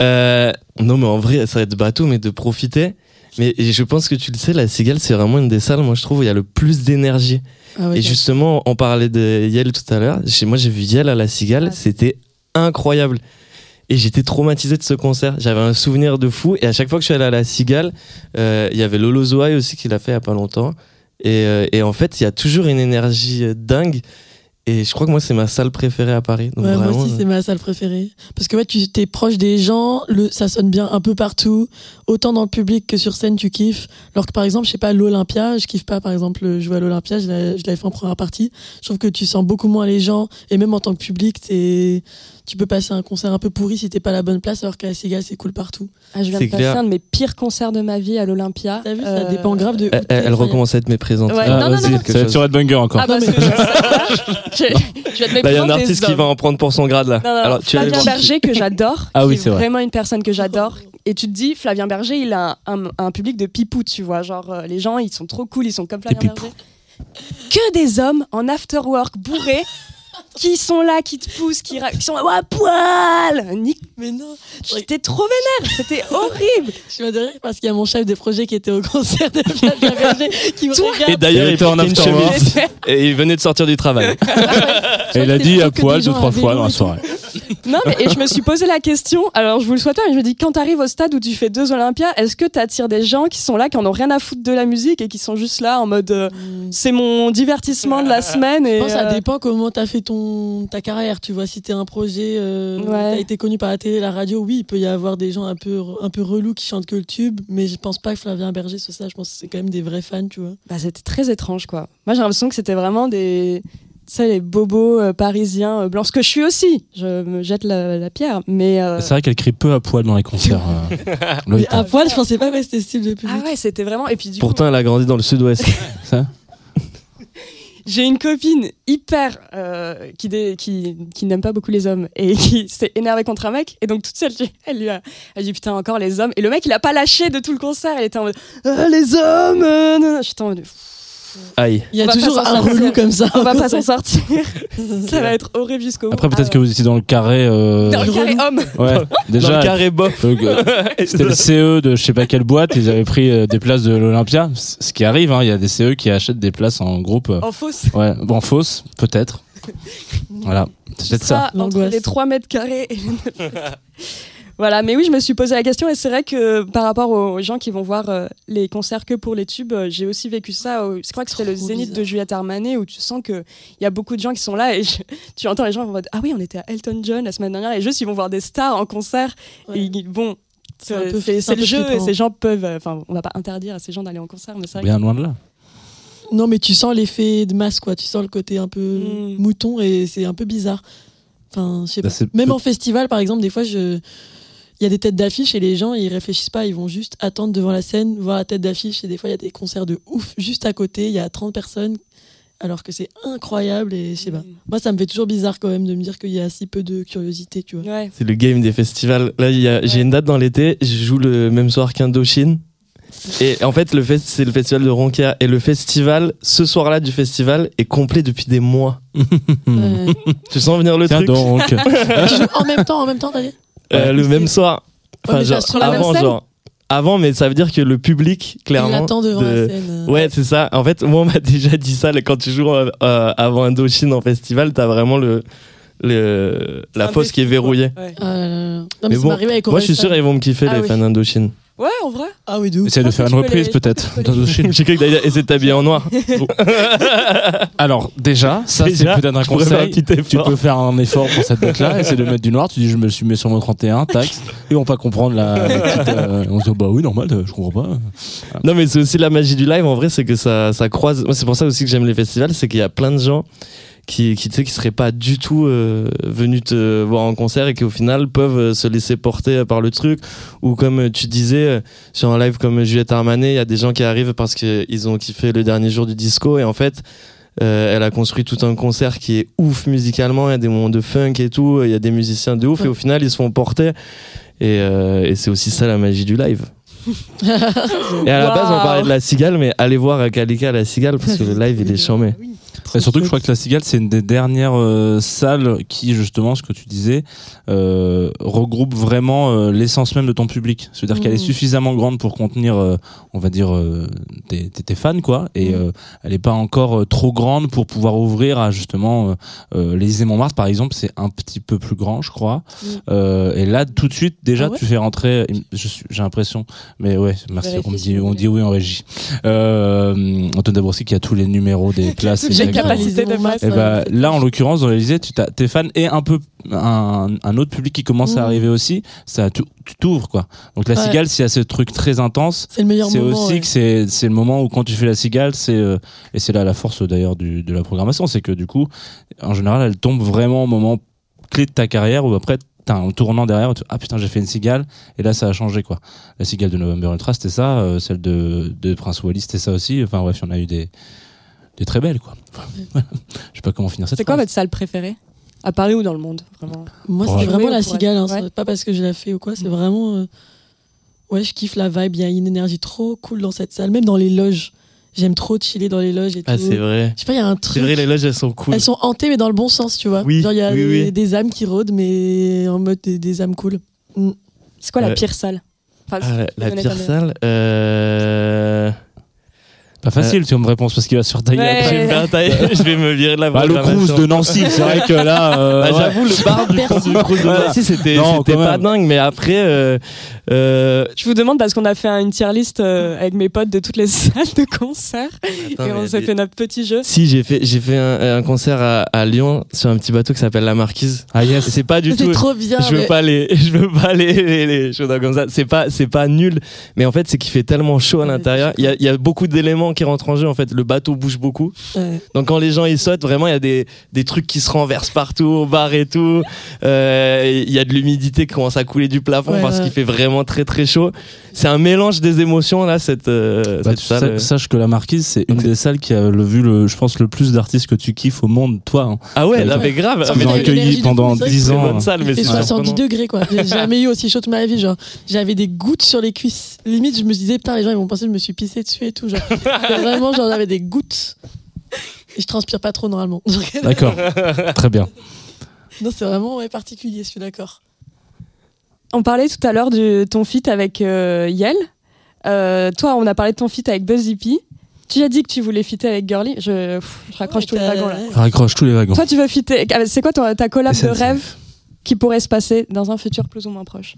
Euh, non, mais en vrai, ça va être bateau, mais de profiter. Mais je pense que tu le sais, la Cigale, c'est vraiment une des salles, moi, je trouve, où il y a le plus d'énergie. Ah Et justement, on parlait de Yel tout à l'heure. Chez moi, j'ai vu Yel à la Cigale, c'était incroyable. Et j'étais traumatisé de ce concert. J'avais un souvenir de fou. Et à chaque fois que je suis allé à la Cigale, euh, il y avait Lolo Zoaï aussi qui l'a fait il y a pas longtemps. Et, euh, et en fait, il y a toujours une énergie euh, dingue. Et je crois que moi, c'est ma salle préférée à Paris. Donc Ouais, moi aussi, euh, c'est ma salle préférée. Parce que ouais, tu es proche des gens, le, ça sonne bien un peu partout, autant dans le public que sur scène, tu kiffes. Alors que par exemple, je sais pas, l'Olympia, je kiffe pas par exemple jouer à l'Olympia, je l'avais fait en première partie. Je trouve que tu sens beaucoup moins les gens, et même en tant que public, t'es- tu peux passer un concert un peu pourri si t'es pas à la bonne place, alors qu'à Cigale, c'est cool partout. Ah, je viens C'est de passer clair. un de mes pires concerts de ma vie à l'Olympia. T'as vu, ça Euh, dépend grave de. elle, t'es. elle recommence à être méprésente. Ouais, Ah, non, non, vas-y, non, quelque ça va être sur Red Banger encore. Ah, que je, je, je vais te Là, il y a un artiste qui va en prendre pour son grade là. Non, non, Alors, tu Flavien Berger que j'adore, Ah qui oui, est c'est vrai. vraiment une personne que j'adore. Et tu te dis, Flavien Berger, il a un, un- un public de pipou, tu vois. Genre, euh, les gens, ils sont trop cool, ils sont comme Flavien. Berger. Que des hommes en after work bourrés qui sont là, qui te poussent, qui, ra- qui sont là, ouais, poil Nick, Mais non, J'étais trop vénère, c'était horrible je me de rire parce qu'il y a mon chef de projet qui était au concert de Berger qui me Et regarde. d'ailleurs, Il était en afterwork. chemise et il venait de sortir du travail. Et il a dit à des poil deux, trois à fois dans la et soirée. Non, mais et je me suis posé la question, alors je vous le souhaite pas, mais je me dis, quand t'arrives au stade où tu fais deux Olympias, est-ce que t'attires des gens qui sont là, qui en ont rien à foutre de la musique et qui sont juste là en mode, euh, Hmm. c'est mon divertissement de la semaine et. Je pense que ça euh, dépend comment t'as fait ton ta carrière. Tu vois, si t'es un projet, euh, Ouais. t'as été connu par la télé, la radio, oui, il peut y avoir des gens un peu un peu relous qui chantent que le tube, mais je pense pas que Flavien Berger soit ça. Je pense que c'est quand même des vrais fans, tu vois. Bah, c'était très étrange, quoi. Moi, j'ai l'impression que c'était vraiment des, sais, les bobos euh, parisiens euh, blancs, ce que je suis aussi. Je me jette la, la pierre, mais. euh, C'est vrai qu'elle crie peu à poil dans les concerts. euh, Mais à poil, je pensais pas que c'était style de public. Ah ouais, c'était vraiment. Et puis du Pourtant, elle a grandi dans le sud-ouest. Ça J'ai une copine hyper euh, qui, dé- qui, qui n'aime pas beaucoup les hommes et qui s'est énervée contre un mec. Et donc, toute seule, elle lui a, elle a dit Putain, encore les hommes. Et le mec, il a pas lâché de tout le concert. Il était en mode Ah, Les hommes euh, non, non. J'étais en mode Aïe. Il y a toujours un sortir. relou comme ça. On va pas s'en sortir. Ça va être horrible jusqu'au bout. Après, peut-être Ah que vous étiez dans le carré. euh. Dans le carré homme. Ouais, Dans déjà. le carré bof. euh, euh, C'était le CE de je sais pas quelle boîte, ils avaient pris euh, des places de l'Olympia. C- Ce qui arrive, hein, il y a des CE qui achètent des places en groupe. euh, En fausse. Ouais, bon, fausse, peut-être. Voilà, c'est peut-être ça. Ça, entre L'angoisse. les 3 mètres carrés et les 9 mètres. Voilà, mais oui, je me suis posé la question et c'est vrai que par rapport aux gens qui vont voir euh, les concerts que pour les tubes, euh, j'ai aussi vécu ça. au- je crois que c'était le Zénith bizarre. de Juliette Armanet où tu sens qu'il y a beaucoup de gens qui sont là et je- tu entends les gens en mode Ah oui, on était à Elton John la semaine dernière et juste ils vont voir des stars en concert Ouais. et ils- bon. C'est le jeu et ces gens peuvent. euh, Enfin, on va pas interdire à ces gens d'aller en concert, mais c'est vrai que Bien loin de là. Non, mais tu sens l'effet de masse, quoi. Tu sens le côté un peu Mm. mouton et c'est un peu bizarre. Enfin, je sais Bah, pas. Même en festival, par exemple, des fois, je. Il y a des têtes d'affiche et les gens, ils réfléchissent pas, ils vont juste attendre devant la scène, voir la tête d'affiche. Et des fois, il y a des concerts de ouf juste à côté, il y a 30 personnes, alors que c'est incroyable et je sais pas. Moi, ça me fait toujours bizarre quand même de me dire qu'il y a si peu de curiosité, tu vois. Ouais. C'est le game des festivals. Là, il y a- j'ai Ouais. une date dans l'été, je joue le même soir qu'Indochine. Et en fait, le fest, c'est le festival de Ronquière. Et le festival, ce soir-là du festival, est complet depuis des mois. Tu sens venir le Tiens truc donc. en même temps, en même temps, t'as dit Euh, Le même soir. Enfin, genre, même avant, scène genre. Avant, mais ça veut dire que le public, Il clairement. attend devant de- la scène. euh. Ouais, c'est ça. En fait, moi, on m'a déjà dit ça. Quand tu joues euh, avant Indochine en festival, t'as vraiment le, le, la fosse qui est verrouillée. Ouais. Non, mais, bon, Moi, je suis sûr, ils vont me kiffer, Ah les oui. fans d'Indochine. Ouais, en vrai. Ah oui, de ouf. Essaye de faire une reprise peut-être. J'ai cru que essayer de t'habiller en noir. Alors déjà, ça c'est peut-être un conseil. Tu effort. peux faire un effort pour cette date-là, essayer de mettre du noir. Tu dis je me suis mis sur mon 31, taxe. Ils vont pas comprendre la. euh, on se dit bah oui normal, euh, je comprends pas. Non, mais c'est aussi la magie du live. En vrai, c'est que ça, ça croise. Moi, c'est pour ça aussi que j'aime les festivals, c'est qu'il y a plein de gens qui, qui tu sais, qui seraient pas du tout euh, venus te voir en concert et qui au final peuvent euh, se laisser porter par le truc. Ou comme euh, tu disais sur un live comme Juliette Armanet, il y a des gens qui arrivent parce qu'ils ont kiffé le dernier jour du disco et en fait. euh, elle a construit tout un concert qui est ouf musicalement, il y a des moments de funk et tout, il y a des musiciens de ouf et au final ils se font porter et, euh, et c'est aussi ça la magie du live. Et à la base, on parlait de la cigale, mais allez voir Kalika la cigale parce que le live il est charmé. Et surtout que je crois que la Cigale c'est une des dernières euh, salles qui justement ce que tu disais euh, regroupe vraiment euh, l'essence même de ton public. C'est-à-dire qu'elle est Mhm. suffisamment grande pour contenir, euh, on va dire, euh, tes, tes- fans quoi, et Mhm. euh, elle est pas encore trop grande pour pouvoir ouvrir à justement l'Élysée Montmartre par exemple, c'est un petit peu plus grand je crois. Euh, et là tout de suite déjà Ah ouais tu fais rentrer, j'ai l'impression, mais ouais merci, Vérifie on me dit, on dit oui en régie. Euh, Antoine Dabrowski qui a tous les numéros des places. J'ai exactement. capacité de masse. Et bah, là, en l'occurrence, dans l'Elysée, tu as tes fans et un peu un, un autre public qui commence à Mhm. arriver aussi. Ça, tu tu t'ouvres quoi. Donc la Ouais. cigale, s'il y a ce truc très intense, C'est le meilleur c'est aussi ouais. que c'est c'est le moment où quand tu fais la cigale, c'est euh, et c'est là la force d'ailleurs du de la programmation, c'est que du coup, en général, elle tombe vraiment au moment clé de ta carrière où après t'as un tournant derrière, où tu- ah putain j'ai fait une cigale et là ça a changé quoi. La cigale de November Ultra c'était ça, euh, celle de, de Prince Wally c'était ça aussi. Enfin bref, il y en a eu des des très belles quoi. Je sais pas comment finir cette C'est quoi votre salle préférée? À Paris ou dans le monde Vraiment? Moi, Ouais. c'était vraiment la cigale. Hein, ouais. c'est Pas parce que je l'ai fait ou quoi. C'est vraiment. euh, Ouais, je kiffe la vibe. Il y a une énergie trop cool dans cette salle. Même dans les loges. J'aime trop chiller dans les loges et Ah, tout. c'est vrai. Je sais pas, il y a un C'est truc. vrai, les loges elles sont cool. Elles sont hantées, mais dans le bon sens, tu vois. Oui, Genre, il y a oui, des, oui. des âmes qui rôdent, mais en mode des, des âmes cool. C'est quoi la Ouais. pire salle? Enfin, Ah, la, la pire salle euh... Pas facile, tu as une réponse parce qu'il va Ouais. Je vais me faire tailler, je vais me virer de la Bah, le cruise de Nancy, c'est vrai que là. euh, Bah, ouais. J'avoue, le bar du fond du cruise de Voilà. Nancy, c'était Non, c'était quand pas même. dingue, mais après, euh, euh, Je vous demande parce qu'on a fait une tier list euh, avec mes potes de toutes les salles de concert attends, et on s'est fait notre petit jeu. Si, j'ai fait, j'ai fait un, un concert à, à Lyon sur un petit bateau qui s'appelle La Marquise. Ah yes. c'est pas du C'est tout. trop bien. je veux mais- pas les, je veux pas les, les, les choses comme ça. C'est pas, c'est pas nul. Mais en fait, c'est qu'il fait tellement chaud à l'intérieur. c'est Il y a, il y a beaucoup d'éléments qui rentre en jeu. En fait, le bateau bouge beaucoup. Ouais. Donc quand les gens ils sautent, vraiment il y a des, des trucs qui se renversent partout au bar et tout. Euh, Il y a de l'humidité qui commence à couler du plafond Ouais, parce ouais. qu'il fait vraiment très très chaud. C'est un mélange des émotions là cette, euh, Bah, cette salle. sais- sache que la Marquise, c'est une des salles qui a le, vu, le, je pense, le plus d'artistes que tu kiffes au monde, toi. hein. Ah ouais, là mais grave. Ça Ah, Ils ont accueilli pendant fou, c'est vrai 10 c'est une ans. bonne salle, mais c'est 70 surprenant. degrés quoi. J'ai jamais eu aussi chaud de ma vie. Genre, j'avais des gouttes sur les cuisses. Limite, je me disais, putain, les gens ils vont penser que je me suis pissé dessus et tout. Genre, vraiment, genre, j'avais des gouttes. Et je transpire pas trop normalement. D'accord. Très bien. non, c'est vraiment ouais, particulier, je suis d'accord. On parlait tout à l'heure de ton feat avec euh, Yel. Euh, toi, on a parlé de ton feat avec Buzz Hippie. Tu as dit que tu voulais fitter avec Girly. Je, pff, je raccroche Ouais, tous les wagons là. Raccroche tous les wagons. Toi, tu veux fitter. ah, C'est quoi ton- ta collab de rêve qui pourrait se passer dans un futur plus ou moins proche?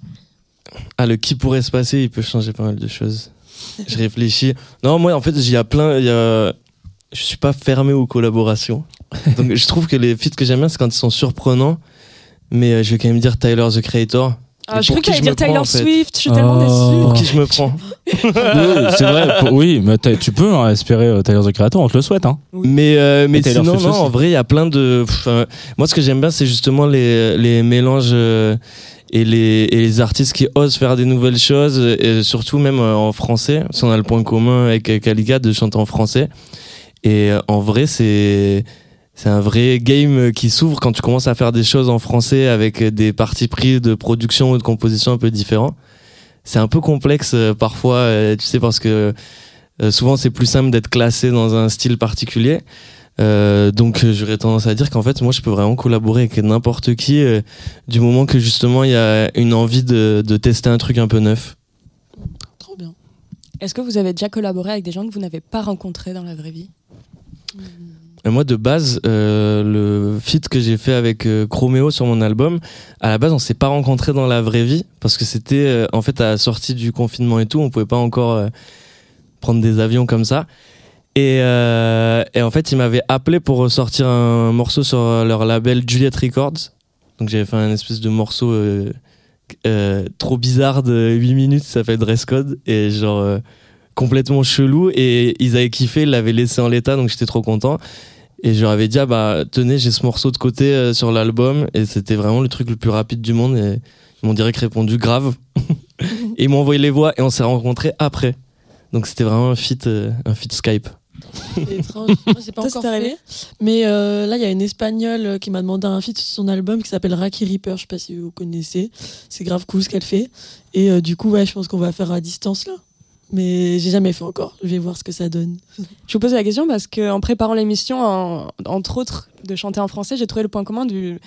Ah, le qui pourrait se passer, il peut changer pas mal de choses. Je réfléchis. Non, moi, en fait, il y a plein. il Y a... Je suis pas fermé aux collaborations. Donc, je trouve que les feats que j'aime bien, c'est quand ils sont surprenants. Mais euh, je vais quand même dire Tyler the Creator. ah, Je crois qui que je t'allais me dire prends, Taylor en fait Swift. Je suis tellement Oh. déçue. Pour qui je me prends Oui, c'est vrai. pour- oui, mais tu peux hein, espérer euh, Tyler the Creator, on te le souhaite. Hein. Mais, euh, mais sinon, Swift non, en vrai, il y a plein de. pff, euh, moi, ce que j'aime bien, c'est justement les, les mélanges euh, et, les, et les artistes qui osent faire des nouvelles choses, et surtout même euh, en français. Parce qu'on a le point commun avec Kalika de chanter en français. Et euh, en vrai, c'est. C'est un vrai game qui s'ouvre quand tu commences à faire des choses en français avec des partis pris de production ou de composition un peu différents. C'est un peu complexe euh, parfois, tu sais, parce que souvent c'est plus simple d'être classé dans un style particulier. Euh, donc euh, j'aurais tendance à dire qu'en fait moi je peux vraiment collaborer avec n'importe qui euh, du moment que justement il y a une envie de, de tester un truc un peu neuf. Trop bien. Est-ce que vous avez déjà collaboré avec des gens que vous n'avez pas rencontrés dans la vraie vie? Et moi de base euh, le feat que j'ai fait avec Chromeo sur mon album, à la base on s'est pas rencontrés dans la vraie vie parce que c'était en fait à la sortie du confinement et tout, on pouvait pas encore prendre des avions comme ça. Et, euh, et en fait, ils m'avaient appelé pour sortir un morceau sur leur label Juliet Records. Donc j'avais fait un espèce de morceau euh, euh, trop bizarre de 8 minutes, ça s'appelle Dress Code, et genre complètement chelou. Et ils avaient kiffé, ils l'avaient laissé en l'état, donc j'étais trop content. Et je leur avais dit, ah bah tenez, j'ai ce morceau de côté sur l'album, et c'était vraiment le truc le plus rapide du monde. Et ils m'ont direct répondu grave. et ils m'ont envoyé les voix, et on s'est rencontrés après. Donc c'était vraiment un euh, un feat Skype. C'est étrange. Moi, j'ai pas encore c'est arrivé fait. Mais euh, là, il y a une espagnole euh, qui m'a demandé un feat sur son album qui s'appelle Raki Reaper. Je sais pas si vous connaissez. C'est grave cool ce qu'elle fait. Et euh, du coup, ouais, je pense qu'on va faire à distance là. Mais j'ai jamais fait encore. Je vais voir ce que ça donne. Je vous pose la question parce qu'en préparant l'émission, en- entre autres de chanter en français, j'ai trouvé le point commun d'une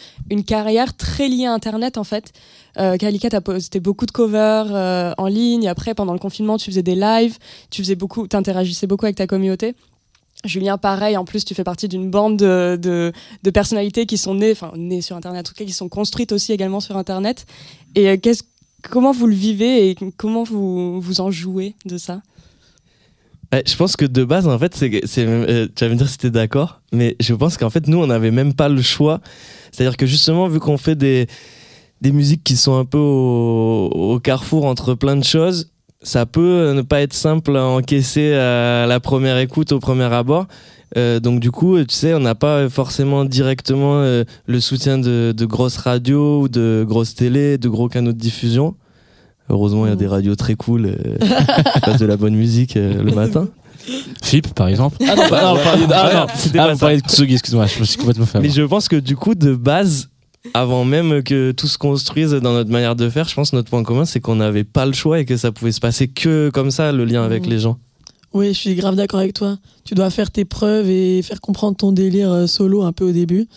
carrière très liée à Internet en fait. Euh, Kalika, t'as posté beaucoup de covers euh, en ligne. Après, pendant le confinement, tu faisais des lives, tu faisais beaucoup, t'interagissais beaucoup avec ta communauté. Julien, pareil. En plus, tu fais partie d'une bande de, personnalités qui sont nées, enfin nées sur Internet, en tout cas, qui sont construites aussi également sur Internet. Et euh, comment vous le vivez et comment vous vous en jouez de ça? Ouais, je pense que de base, en fait, c'est, euh, tu vas me dire si t'es d'accord, mais je pense qu'en fait, nous, on n'avait même pas le choix. C'est-à-dire que justement, vu qu'on fait des, des musiques qui sont un peu au, au carrefour entre plein de choses, ça peut ne pas être simple à encaisser à la première écoute, au premier abord. Euh, donc du coup, tu sais, on n'a pas forcément directement euh, le soutien de, de grosses radios ou de grosses télés, de gros canaux de diffusion. Heureusement, il y a des radios très cool euh, qui passent de la bonne musique euh, le matin. FIP, par exemple. Ah non, Ah non, on parlait de- ah non, c'était ah, excuse-moi, je me suis complètement fait. Mais je pense que du coup, de base, avant même que tout se construise dans notre manière de faire, je pense que notre point commun, c'est qu'on n'avait pas le choix et que ça pouvait se passer que comme ça, le lien avec Mhm. les gens. Oui, je suis grave d'accord avec toi. Tu dois faire tes preuves et faire comprendre ton délire euh, solo un peu au début.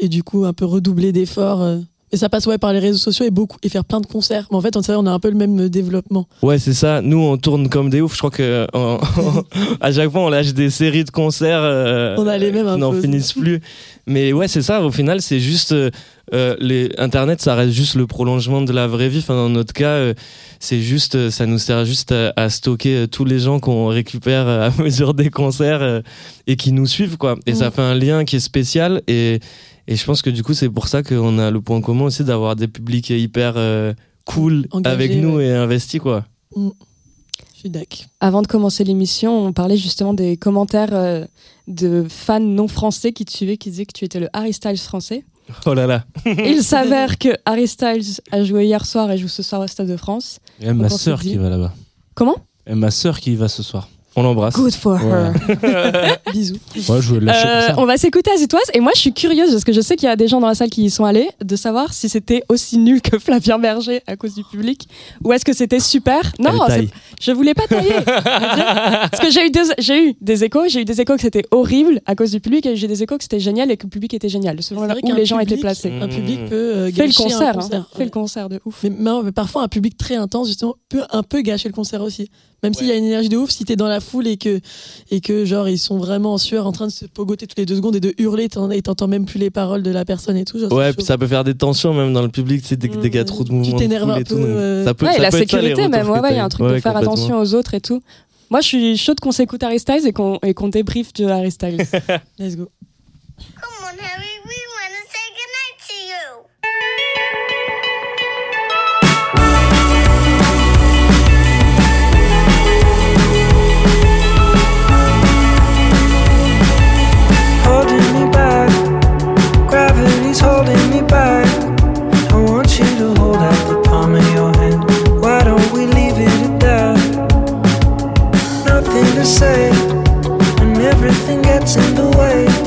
Et du coup, un peu redoubler d'efforts. euh. Et ça passe ouais, par les réseaux sociaux et beaucoup et faire plein de concerts. Mais en fait, on, on a un peu le même euh, développement. Ouais, c'est ça. Nous, on tourne comme des oufs. Je crois que à chaque fois, on lâche des séries de concerts. euh, On a les mêmes un qui n'en finissent plus. Mais ouais, c'est ça. Au final, c'est juste euh, euh, les Internet, ça reste juste le prolongement de la vraie vie. Enfin, dans notre cas, euh, c'est juste, euh, ça nous sert juste à, à stocker tous les gens qu'on récupère à mesure des concerts euh, et qui nous suivent, quoi. Et Mm. ça fait un lien qui est spécial. Et, et je pense que du coup, c'est pour ça qu'on a le point commun aussi d'avoir des publics hyper euh, cool avec nous ouais. et investis, quoi. Je suis d'ac. Avant de commencer l'émission, on parlait justement des commentaires euh, de fans non français qui te suivaient, qui disaient que tu étais le Harry Styles français. Oh là là. Il s'avère que Harry Styles a joué hier soir et joue ce soir au Stade de France. Même ma sœur dit- qui va là-bas. Comment Et ma sœur qui y va ce soir. On l'embrasse. Good for her. Bisous. Ouais, je Euh, on va s'écouter Azitoise et moi je suis curieuse parce que je sais qu'il y a des gens dans la salle qui y sont allés de savoir si c'était aussi nul que Flavien Berger à cause du public ou est-ce que c'était super? Non, je voulais pas tailler. parce que j'ai eu, des, j'ai eu des échos, j'ai eu des échos que c'était horrible à cause du public et j'ai eu des échos que c'était génial et que le public était génial selon là où les gens étaient public- placés. Un public Mmh. peut euh, Fais le gâcher un concert, hein. concert. fais le concert de ouf. Mais, mais parfois, un public très intense, justement, peut un peu gâcher le concert aussi. Même s'il y a une énergie de ouf, si t'es dans la foule et que, et que, genre, ils sont vraiment en sueur en train de se pogoter toutes les deux secondes et de hurler et t'entends même plus les paroles de la personne et tout. genre, Ouais, c'est puis ça peut faire des tensions même dans le public, tu sais, dès, qu'il y a trop de mouvements. de t'énerves un et tout, peu, euh, ça peut, Ouais, ça la peut ça, sécurité même, ouais, ouais, il y a un truc Ouais, de faire attention aux autres et tout. Moi je suis chaude qu'on s'écoute Harry Styles et qu'on et qu'on débriefe de Harry Styles. Let's go. Come on, Harry, to say, and everything gets in the way.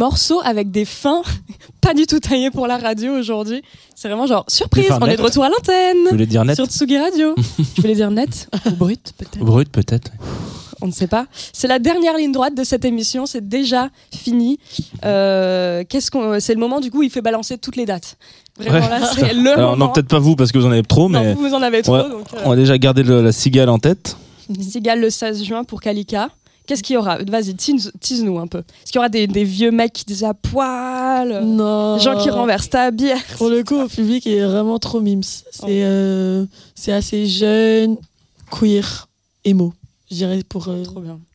Morceaux avec des fins pas du tout taillés pour la radio aujourd'hui. C'est vraiment genre surprise, on est de retour à Vous l'antenne voulez dire net sur Tsugi Radio. Je voulais dire net ou brut peut-être. Brut peut-être. On ne sait pas. C'est la dernière ligne droite de cette émission. C'est déjà fini. Euh, Qu'est-ce qu'on C'est le moment du coup. où Il fait balancer toutes les dates. Vraiment Ouais. là, c'est le Alors moment. non, peut-être pas vous parce que vous en avez trop, Non, mais vous, vous en avez trop. Ouais. donc, euh, on a déjà gardé le- la cigale en tête. Cigale le 16 juin pour Kalika. Qu'est-ce qu'il y aura? Vas-y, tease- tease-nous un peu. Est-ce qu'il y aura des, des vieux mecs qui disent à poil Non. Des gens qui renversent ta bière? Pour le coup, au public est vraiment trop mimes. C'est Oh. euh, assez jeune, queer, émo, je dirais, pour euh,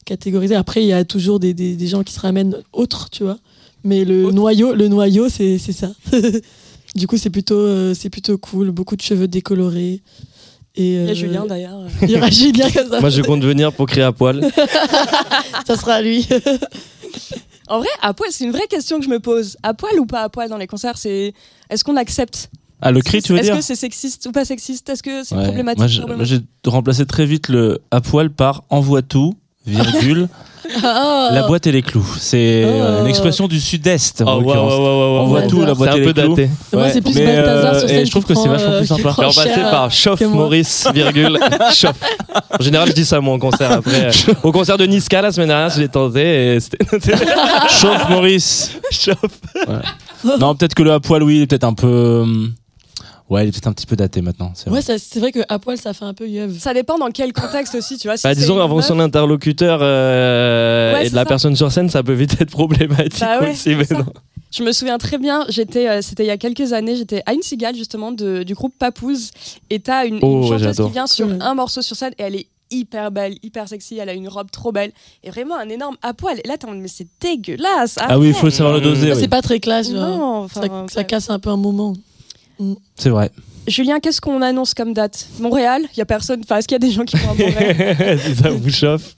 catégoriser. Après, il y a toujours des, des, des gens qui se ramènent autres, tu vois. Mais le noyau, le noyau, c'est c'est ça. du coup, c'est plutôt, euh, c'est plutôt cool. Beaucoup de cheveux décolorés. Et, Il y a euh, Julien d'ailleurs. Il y aura Julien comme ça. Moi, je compte venir pour crier à poil. ça sera lui. En vrai, à poil, c'est une vraie question que je me pose. À poil ou pas à poil dans les concerts, c'est est-ce qu'on accepte? Ah, le cri, tu veux Est-ce dire que c'est sexiste ou pas sexiste? Est-ce que c'est Ouais. problématique Moi, j'ai remplacé très vite le à poil par envoie tout, virgule. la boîte et les clous. C'est euh, Oh. une expression du sud-est. en Oh, ouais, l'occurrence. On voit tout, la boîte C'est et un les peu clous. daté. Moi, c'est plus Mais, Balthazar euh, et je trouve qui que c'est prend, vachement euh, plus qui sympa. prend Alors, cher, par que moi. Maurice, virgule, chauffe. En général, je dis ça moi en concert. Après, au concert de Niska la semaine dernière, je l'ai tenté et c'était. Chauffe Maurice. chauffe. Non, peut-être que le à poil, oui, il est peut-être un peu. hum, Ouais, il est peut-être un petit peu daté maintenant. c'est vrai. Ouais, ça- c'est vrai que à poil, ça fait un peu yeuve. Ça dépend dans quel contexte aussi, tu vois. si Bah, disons, en fonction de l'interlocuteur euh, Ouais, et de la ça. personne sur scène, ça peut vite être problématique Bah ouais, aussi. Mais non. Je me souviens très bien, j'étais, euh, c'était il y a quelques années, j'étais à une cigale justement de- du groupe Papouze, et t'as une, une Oh, chanteuse qui vient sur Mhm. un morceau sur scène et elle est hyper belle, hyper sexy, elle a une robe trop belle et vraiment un énorme à poil. Et là, t'es en mode, mais c'est dégueulasse. Ah oui, il faut savoir le doser. Oui. C'est pas très classe. Non, enfin, ça, ouais. ça casse un peu un moment. C'est vrai. Julien, qu'est-ce qu'on annonce comme date? Montréal Il y a personne. Enfin, est-ce qu'il y a des gens qui vont à Montréal? Ça vous chauffe.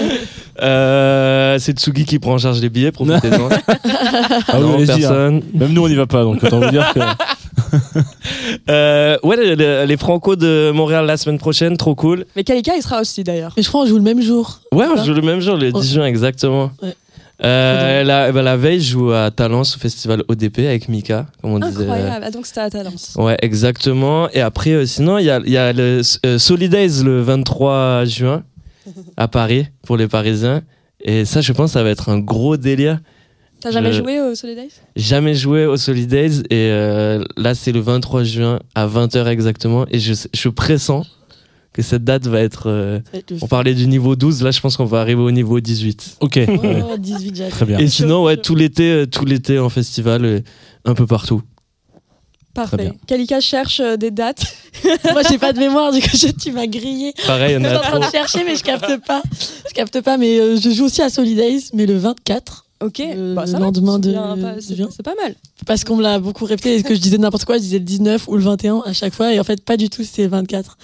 euh, c'est Tsugi qui prend en charge les billets, profitez-en. Ah oui, non, allez-y, hein. personne. Même nous, on n'y va pas, donc autant vous dire que. Euh, ouais, les, les- les Franco de Montréal la semaine prochaine, trop cool. Mais Kalika, il sera aussi d'ailleurs. Mais je crois qu'on joue le même jour. Ouais, on joue le même jour, le 10 Oh. juin, exactement. Ouais. Euh, la, bah, la veille, je joue à Talence au festival ODP avec Mika, comme on disait. Incroyable. Ah, donc c'était à Talence. Ouais, exactement. Et après, euh, sinon, il y a, y a le euh, Solidays le 23 juin à Paris pour les Parisiens. Et ça, je pense, ça va être un gros délire. T'as jamais Je- joué au Solidays Jamais joué au Solidays et euh, là, c'est le 23 juin à 20h exactement. Et je, je pressens que cette date va être. euh, va être on parlait du niveau 12, là, je pense qu'on va arriver au niveau 18. Ok. ouais. Oh, 18 déjà. Très bien. Et sinon, ouais, tout l'été, euh, tout l'été en festival, euh, un peu partout. Parfait. Kalika cherche euh, des dates. Moi, j'ai pas de mémoire, du coup, je- tu m'as grillé. Pareil, on Je suis a en train de chercher, mais je capte pas. Je capte pas, mais euh, je joue aussi à Solidays, mais le 24. Ok. Le- Bah, ça le lendemain c'est de- C'est c'est pas mal. Parce qu'on me l'a beaucoup répété, et que je disais n'importe quoi, je disais le 19 ou le 21 à chaque fois, et en fait, pas du tout, c'était le 24.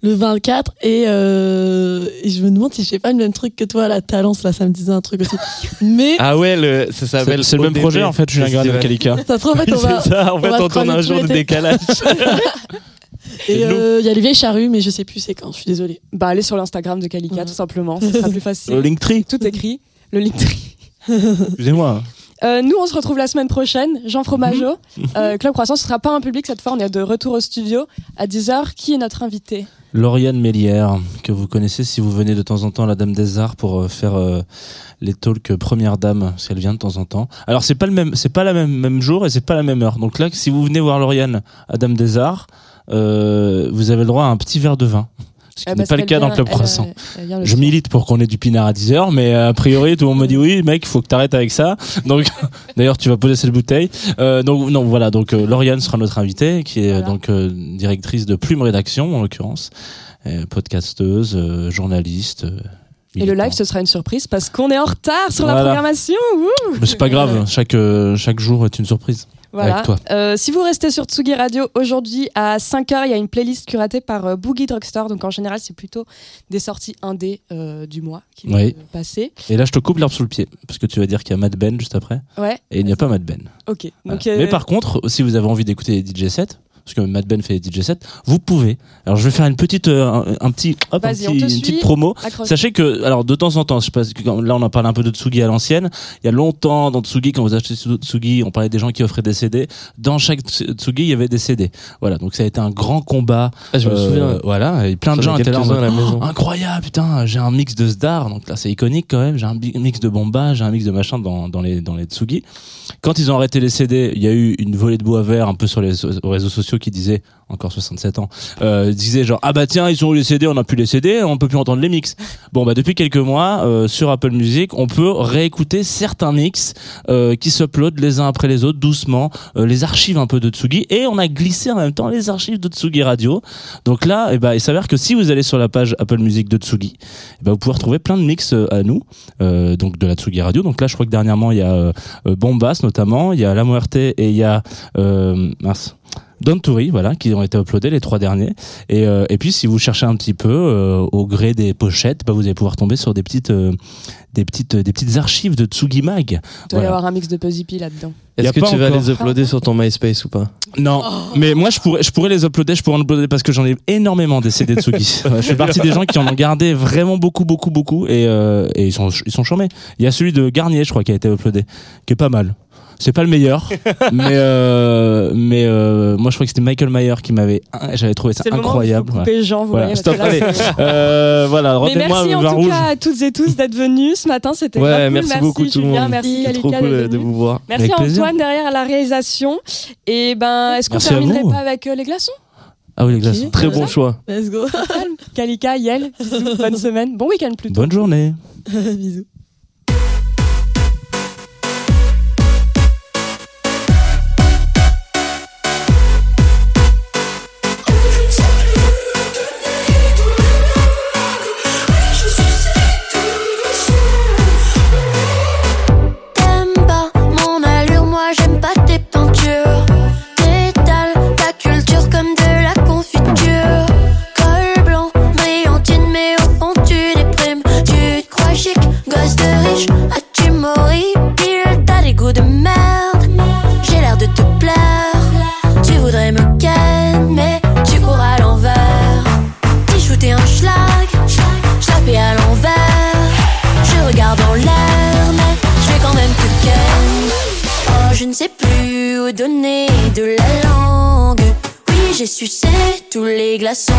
Le 24, et, euh, et je me demande si je fais pas le même truc que toi, la Talence, là, ça me disait un truc aussi. Mais, Ah ouais, le, ça s'appelle. C'est c'est le même projet, en fait, Julien Grade et. Kalika. ça se trouve, en fait, on va. c'est ça, en fait, va on se tourne un jour de décalage. Et euh, il y a les vieilles charrues, mais je sais plus c'est quand, je suis désolée. Bah, allez sur l'Instagram de Kalika, Ouais. tout simplement. Ce sera plus facile. Le Linktree, Tout écrit. Le Linktree. excusez-moi. Euh, nous, on se retrouve la semaine prochaine. Jean Fromageau, euh, Club Croissance, ce sera pas un public cette fois. On est de retour au studio à 10h. Qui est notre invité? Lauriane Mélière, que vous connaissez si vous venez de temps en temps à la Dame des Arts pour euh, faire euh, les talks Première Dame, si elle vient de temps en temps. Alors c'est pas le même, c'est pas la même même jour et c'est pas la même heure. Donc là, si vous venez voir Lauriane à Dame des Arts, euh, vous avez le droit à un petit verre de vin, ce qui Euh, n'est parce pas le cas dans vient- Club Croissant. le Je milite pour qu'on ait du pinard à 10h, mais euh, a priori, tout le monde me dit oui, mec, il faut que t'arrêtes avec ça. Donc, d'ailleurs, tu vas poser cette bouteille. Euh, donc, non, voilà. Donc, euh, Lauriane sera notre invitée, qui est Voilà. donc euh, directrice de Plume Rédaction, en l'occurrence, euh, podcasteuse, journaliste. Et le live, ce sera une surprise parce qu'on est en retard sur la programmation. Mais c'est pas grave. Chaque chaque jour est une surprise. Voilà. Euh, si vous restez sur Tsugi Radio, aujourd'hui à 5h, il y a une playlist curatée par euh, Boogie Drugstore. Donc en général, c'est plutôt des sorties indé euh, du mois qui vont Oui. euh, passer. Et là, je te coupe l'herbe sous le pied, parce que tu vas dire qu'il y a Mad Ben juste après, Ouais, et il n'y a pas Mad Ben. ok. Voilà. Donc, Mais par contre, si vous avez envie d'écouter des DJ sets, parce que Mad Ben fait des DJ sets, vous pouvez. Alors je vais faire une petite, euh, un, un petit, hop, un petit- une suit. petite promo. accroche- Sachez que, alors de temps en temps, je sais pas, là on en parle un peu de Tsugi à l'ancienne. Il y a longtemps dans Tsugi, quand vous achetez Tsugi, on parlait des gens qui offraient des CD. Dans chaque Tsugi, il y avait des CD. Voilà, donc ça a été un grand combat. Ah, je me Euh, souviens. Voilà, et plein de gens étaient là en à la maison. Oh, incroyable, putain, j'ai un mix de Sdar, donc là c'est iconique quand même. J'ai un mix de Bomba, j'ai un mix de machin dans, dans les dans les Tsugi. Quand ils ont arrêté les CD, il y a eu une volée de bois vert un peu sur les réseaux sociaux qui disait encore 67 ans, euh, disait genre ah bah tiens ils ont eu les CD, on a plus les CD, on peut plus entendre les mix. Bon bah depuis quelques mois euh, sur Apple Music, on peut réécouter certains mix euh, qui s'uploadent les uns après les autres doucement, euh, les archives un peu de Tsugi et on a glissé en même temps les archives de Tsugi Radio. Donc là, eh ben, il s'avère que si vous allez sur la page Apple Music de Tsugi, eh ben, vous pouvez retrouver plein de mix euh, à nous, donc de la Tsugi Radio. Donc là, je crois que dernièrement, il y a Bombas notamment, il y a La Muerte et il y a mince. Don Turi, voilà, qui ont été uploadés les trois derniers. Et, euh, et puis, si vous cherchez un petit peu euh, au gré des pochettes, bah, vous allez pouvoir tomber sur des petites, euh, des petites, des petites archives de Tsugi Mag. Il doit y Voilà. avoir un mix de Puzzle là-dedans. Est-ce que tu vas encore. les uploader sur ton MySpace ou pas? Non, mais moi je pourrais, je pourrais les uploader, je pourrais en uploader parce que j'en ai énormément des CD de Tsugi. Je fais partie des gens qui en ont gardé vraiment beaucoup, beaucoup, beaucoup et, euh, et ils sont, ils sont charmés. Il y a celui de Garnier, je crois, qui a été uploadé, qui est pas mal. C'est pas le meilleur, mais euh, mais euh, moi je crois que c'était Michael Mayer qui m'avait, j'avais trouvé ça C'est le moment où incroyable. ouais. Jean, vous Voilà, voyez, stop, allez. Euh, voilà, Mais merci en tout rouge. cas à toutes et tous d'être venus ce matin, c'était Ouais, cool. merci beaucoup tout le Julien, monde. merci C'est trop cool de vous voir. Merci Avec plaisir. Antoine derrière la réalisation. Et ben, est-ce qu'on terminerait pas avec euh, les glaçons? Ah oui les glaçons. Très bon choix. Let's go. Kalika, Yel, bisous, bonne semaine, bon week-end plutôt. Bonne journée. Bisous. Tous